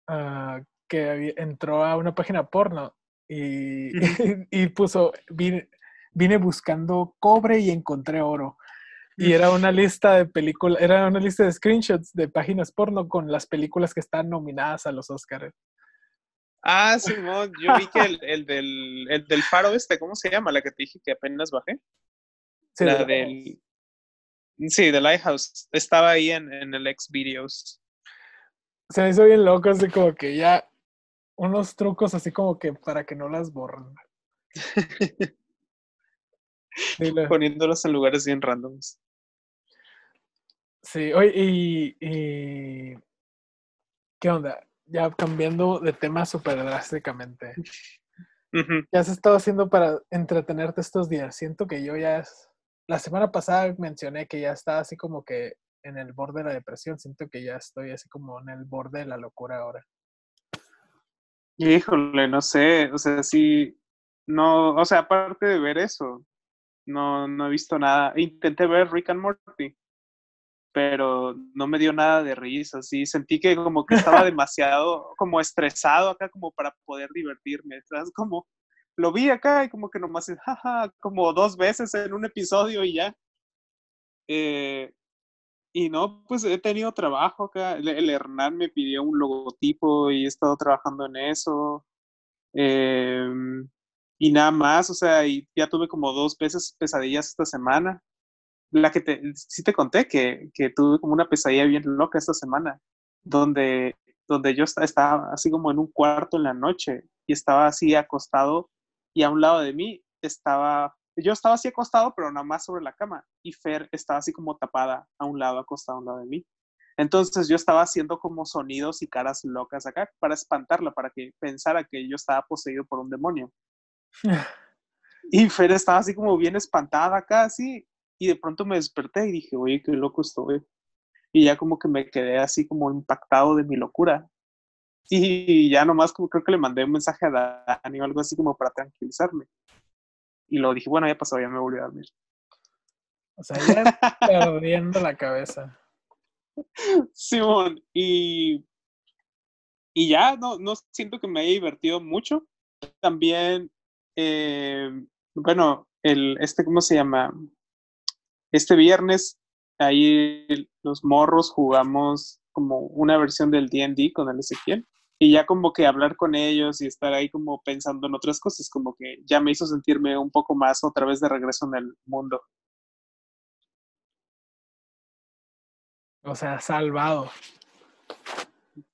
ah, que entró a una página porno y, <laughs> y, puso, vine, vine buscando cobre y encontré oro. Y era una lista de películas, era una lista de screenshots de páginas porno con las películas que están nominadas a los Oscars. Ah, Simón, yo vi que <laughs> el, del, el del faro este, ¿cómo se llama? La que te dije que apenas bajé. Sí, la del... Sí, The Lighthouse. Estaba ahí en, en el X Videos. Se me hizo bien loco, así como que ya unos trucos así como que para que no las borren. <laughs> Poniéndolos en lugares bien randoms. Sí, oye, y, ¿qué onda? Ya cambiando de tema súper drásticamente. ¿Qué has estado haciendo para entretenerte estos días? Siento que yo ya es... La semana pasada mencioné que ya estaba así como que en el borde de la depresión. Siento que ya estoy así como en el borde de la locura ahora. Híjole, no sé, o sea, sí, no, o sea, aparte de ver eso, no, no he visto nada. Intenté ver Rick and Morty, pero no me dio nada de risa, sí, sentí que como que estaba <laughs> demasiado como estresado acá como para poder divertirme, ¿sabes? Como lo vi acá y como que nomás, jaja, como dos veces en un episodio y ya. Eh, y no, pues he tenido trabajo acá. El, Hernán me pidió un logotipo y he estado trabajando en eso. Em, y nada más, o sea, y ya tuve como dos veces pesadillas esta semana. La que te, sí te conté que, que tuve como una pesadilla bien loca esta semana, donde, donde yo estaba así como en un cuarto en la noche y estaba así acostado y a un lado de mí estaba, yo estaba así acostado, pero nada más sobre la cama y Fer estaba así como tapada a un lado, acostada a un lado de mí. Entonces yo estaba haciendo como sonidos y caras locas acá para espantarla, para que pensara que yo estaba poseído por un demonio. <laughs> y Fer estaba así como bien espantada acá, así, y de pronto me desperté y dije, oye, qué loco estoy. Y ya como que me quedé así como impactado de mi locura. Y ya nomás como creo que le mandé un mensaje a Dani o algo así como para tranquilizarme. Y lo dije, bueno, ya pasó, ya me volví a dormir. O sea, ya <laughs> perdiendo la cabeza. Simón, y, y ya no, no siento que me haya divertido mucho. También, eh, bueno, el, este, ¿cómo se llama? Este viernes, ahí los morros jugamos como una versión del DD con el Ezequiel y ya como que hablar con ellos y estar ahí como pensando en otras cosas, como que ya me hizo sentirme un poco más otra vez de regreso en el mundo. O sea, salvado.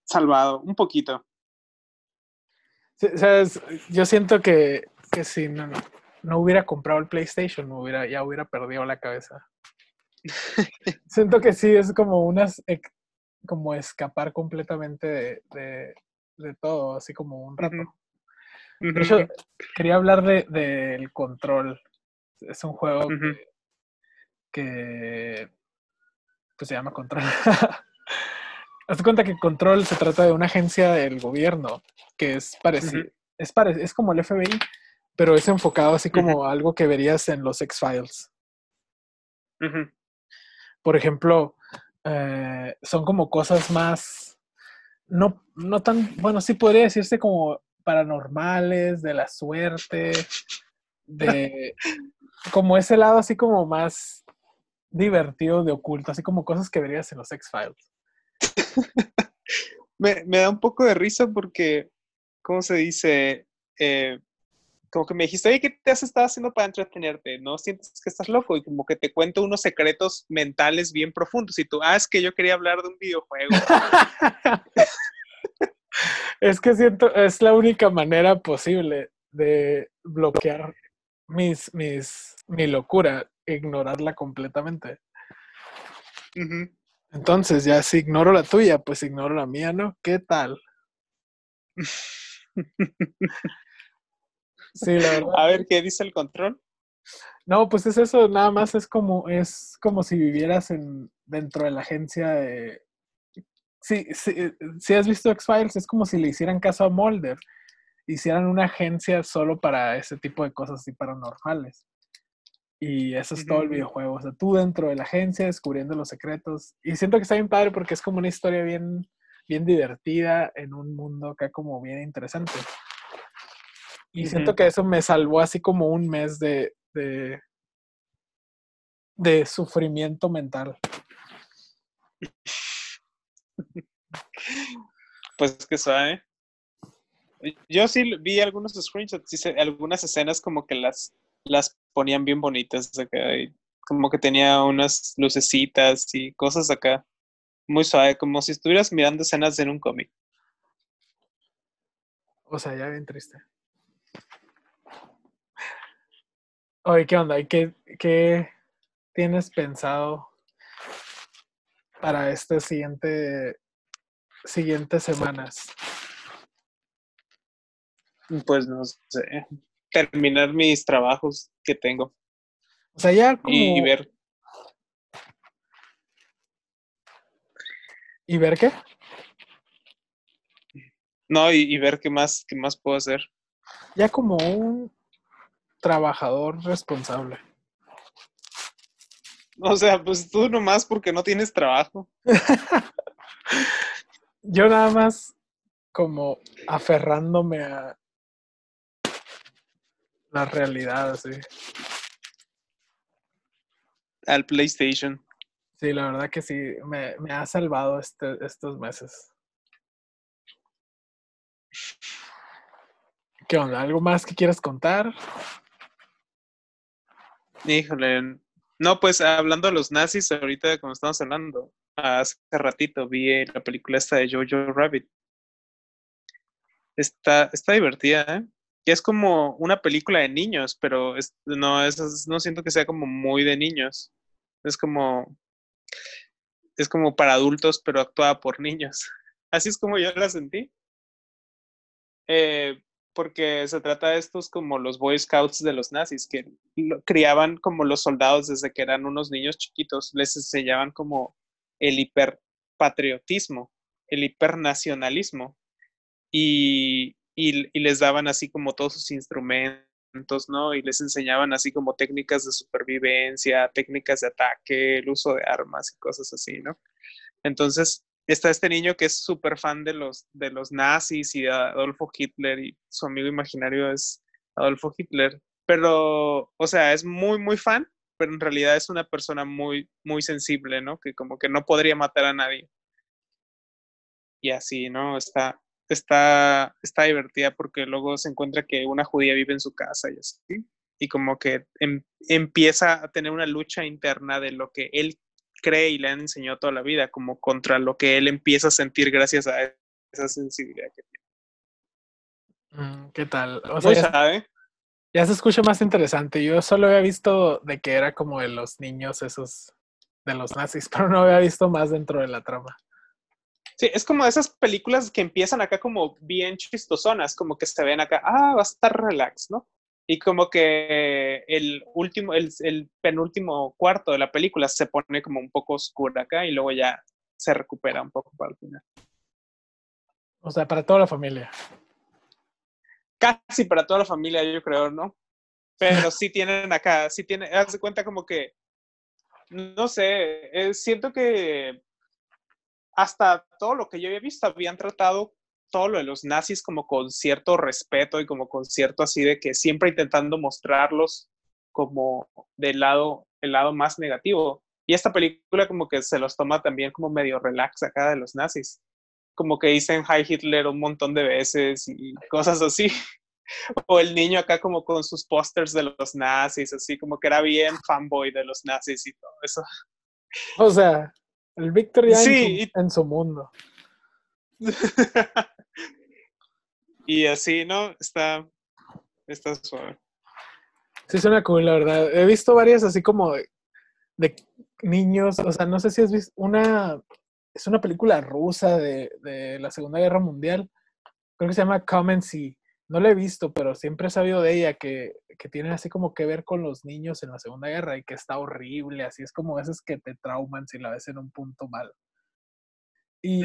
Salvado, un poquito. ¿sabes? Yo siento que, que si no, no, hubiera comprado el PlayStation, hubiera, ya hubiera perdido la cabeza. <laughs> siento que sí, es como unas como escapar completamente de, de todo, así como un rato. De hecho, quería hablar del de, control. Es un juego que, pues se llama Control. <laughs> Hazte cuenta que Control se trata de una agencia del gobierno que es parecido, es, es como el FBI, pero es enfocado así como algo que verías en los X-Files. Por ejemplo, eh, son como cosas más no, no tan, bueno, sí podría decirse como paranormales, de la suerte, de <laughs> como ese lado así como más divertido de oculto, así como cosas que verías en los X-Files. <laughs> me, me, da un poco de risa porque, ¿cómo se dice? Eh, como que me dijiste, oye, ¿qué te has estado haciendo para entretenerte? ¿No sientes que estás loco? Y como que te cuento unos secretos mentales bien profundos. Y tú, ah, es que yo quería hablar de un videojuego. <laughs> es que siento, es la única manera posible de bloquear mis, mis, mi locura, ignorarla completamente. Entonces, ya si ignoro la tuya, pues ignoro la mía, ¿no? ¿Qué tal? <laughs> sí, la verdad. A ver, ¿qué dice el control? No, pues es eso, nada más es como, es como si vivieras en, dentro de la agencia de... Sí, sí, si has visto X-Files, es como si le hicieran caso a Mulder, hicieran una agencia solo para ese tipo de cosas así paranormales. Y eso es todo el videojuego. O sea, tú dentro de la agencia descubriendo los secretos. Y siento que está bien padre porque es como una historia bien, bien divertida en un mundo acá como bien interesante. Y siento que eso me salvó así como un mes de, de, de sufrimiento mental. <laughs> Pues que sabe. Yo sí vi algunos screenshots, algunas escenas como que las, las ponían bien bonitas acá, como que tenía unas lucecitas y cosas acá, muy suave, como si estuvieras mirando escenas en un cómic. O sea, ya bien triste. Oye, ¿qué onda? ¿Qué, qué tienes pensado para este siguiente siguientes semanas? Pues no sé, terminar mis trabajos que tengo. O sea, ya como... Y, ver. ¿Y ver qué? No, y, ver qué más, qué más puedo hacer. Ya como un trabajador responsable. O sea, pues tú nomás porque no tienes trabajo. <laughs> Yo nada más como aferrándome a, la realidad, sí. Al PlayStation. Sí, la verdad que sí, me, ha salvado este, estos meses. ¿Qué onda? ¿Algo más que quieras contar? Híjole, no, pues hablando de los nazis, ahorita como estamos hablando, hace ratito vi la película esta de Jojo Rabbit. Está, está divertida, ¿eh? que es como una película de niños, pero no, es, no siento que sea como muy de niños. Es como, es como para adultos, pero actuada por niños. <laughs> Así es como yo la sentí. Eh, porque se trata de estos como los Boy Scouts de los nazis, que criaban como los soldados desde que eran unos niños chiquitos, les enseñaban como el hiperpatriotismo, el hipernacionalismo. Y, y, les daban así como todos sus instrumentos, ¿no? Y les enseñaban así como técnicas de supervivencia, técnicas de ataque, el uso de armas y cosas así, ¿no? Entonces, está este niño que es súper fan de los, de los nazis y de Adolfo Hitler y su amigo imaginario es Adolfo Hitler, pero, o sea, es muy, muy fan, pero en realidad es una persona muy, muy sensible, ¿no? Que como que no podría matar a nadie. Y así, ¿no? Está, está, está divertida porque luego se encuentra que una judía vive en su casa y así. Y como que em, empieza a tener una lucha interna de lo que él cree y le han enseñado toda la vida, como contra lo que él empieza a sentir gracias a esa sensibilidad que tiene. Mm, ¿Qué tal? O sea, ya, ya se escucha más interesante. Yo solo había visto de que era como de los niños esos de los nazis, <laughs> pero no había visto más dentro de la trama. Sí, es como esas películas que empiezan acá como bien chistosonas, como que se ven acá, ah, va a estar relax, ¿no? Y como que el último, el, penúltimo cuarto de la película se pone como un poco oscura acá y luego ya se recupera un poco para el final. O sea, para toda la familia. Casi para toda la familia, yo creo, ¿no? Pero <laughs> sí tienen acá, sí tienen, haz de cuenta como que, no sé, eh, siento que hasta todo lo que yo había visto habían tratado todo lo de los nazis como con cierto respeto y como con cierto así de que siempre intentando mostrarlos como del lado, el lado más negativo. Y esta película como que se los toma también como medio relax acá de los nazis. Como que dicen Hi Hitler un montón de veces y cosas así. <laughs> o el niño acá como con sus pósters de los nazis, así como que era bien fanboy de los nazis y todo eso. O sea, el Víctor ya en, su, mundo. <laughs> y así, ¿no? Está, está suave. Sí, suena cool, la verdad. He visto varias así como de, niños, o sea, no sé si has visto una, es una película rusa de, de la Segunda Guerra Mundial, creo que se llama Come and See. No la he visto, pero siempre he sabido de ella que, que tiene así como que ver con los niños en la Segunda Guerra y que está horrible, así es como a veces que te trauman si la ves en un punto mal. Y.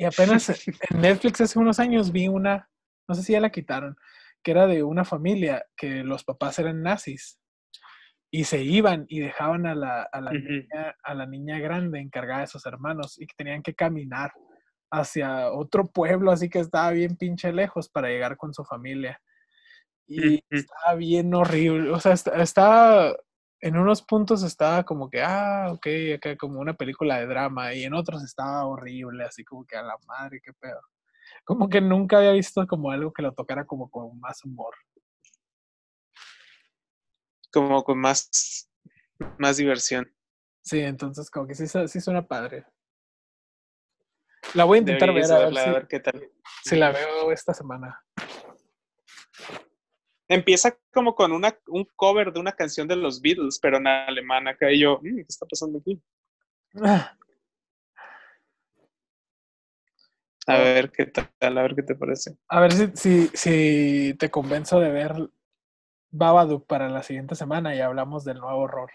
y apenas en Netflix hace unos años vi una, no sé si ya la quitaron, que era de una familia que los papás eran nazis y se iban y dejaban a la, a la, niña, a la niña grande encargada de sus hermanos y que tenían que caminar hacia otro pueblo, así que estaba bien pinche lejos para llegar con su familia. Y estaba bien horrible, o sea, est- estaba, en unos puntos estaba como que, ah, ok, acá como una película de drama, y en otros estaba horrible, así como que a la madre, qué pedo. Como que nunca había visto como algo que lo tocara como con más humor. Como con más, más diversión. Sí, entonces como que sí, su- sí suena padre. La voy a intentar ver, a ver a ver qué tal. si la veo esta semana. Empieza como con una, un cover de una canción de los Beatles, pero en alemán. Acá y yo, "Mm, ¿qué está pasando aquí? A Oh. ver qué tal, a ver qué te parece. A ver si, si, si te convenzo de ver Babadook para la siguiente semana y hablamos del nuevo horror.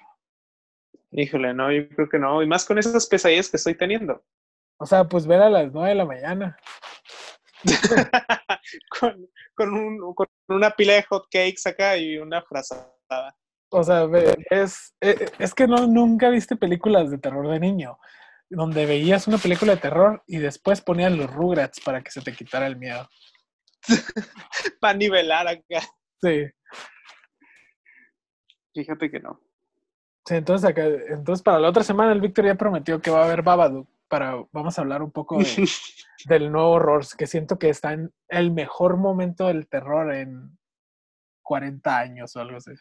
Híjole, no, yo creo que no. Y más con esas pesadillas que estoy teniendo. O sea, pues ver a las 9 de la mañana. <laughs> <laughs> con, con, un, con una pila de hot cakes acá y una frazada. O sea, es, e- es que no, nunca viste películas de terror de niño, donde veías una película de terror y después ponían los Rugrats para que se te quitara el miedo. <laughs> Para nivelar acá. Sí. Fíjate que no. Sí, entonces, acá, entonces para la otra semana el Víctor ya prometió que va a haber Babadook. Para, vamos a hablar un poco de, <laughs> del nuevo horror, que siento que está en el mejor momento del terror en 40 años o algo así.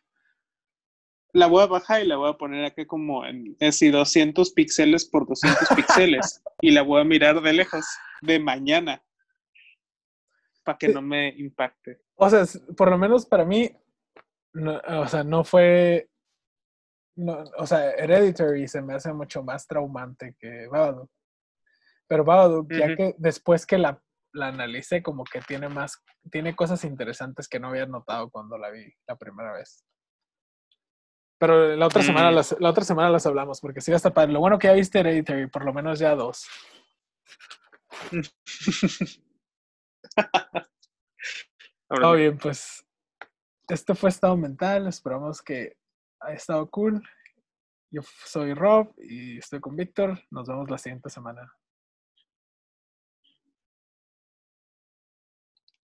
La voy a bajar y la voy a poner acá como en así 200 píxeles por 200 píxeles. <laughs> Y la voy a mirar de lejos, de mañana. Para que no me impacte. O sea, por lo menos para mí, no, o sea, no fue, no, o sea, Hereditary se me hace mucho más traumante que Babadook. Pero Babadook, ya que después que la, la analicé, como que tiene más, tiene cosas interesantes que no había notado cuando la vi la primera vez. Pero la otra semana Mm. las, la otra semana las hablamos, porque sí va a estar padre. Lo bueno que ya viste Hereditary, por lo menos ya dos. <laughs> Todo bien, pues esto fue Estado Mental. Esperamos que haya estado cool. Yo soy Rob y estoy con Víctor. Nos vemos la siguiente semana.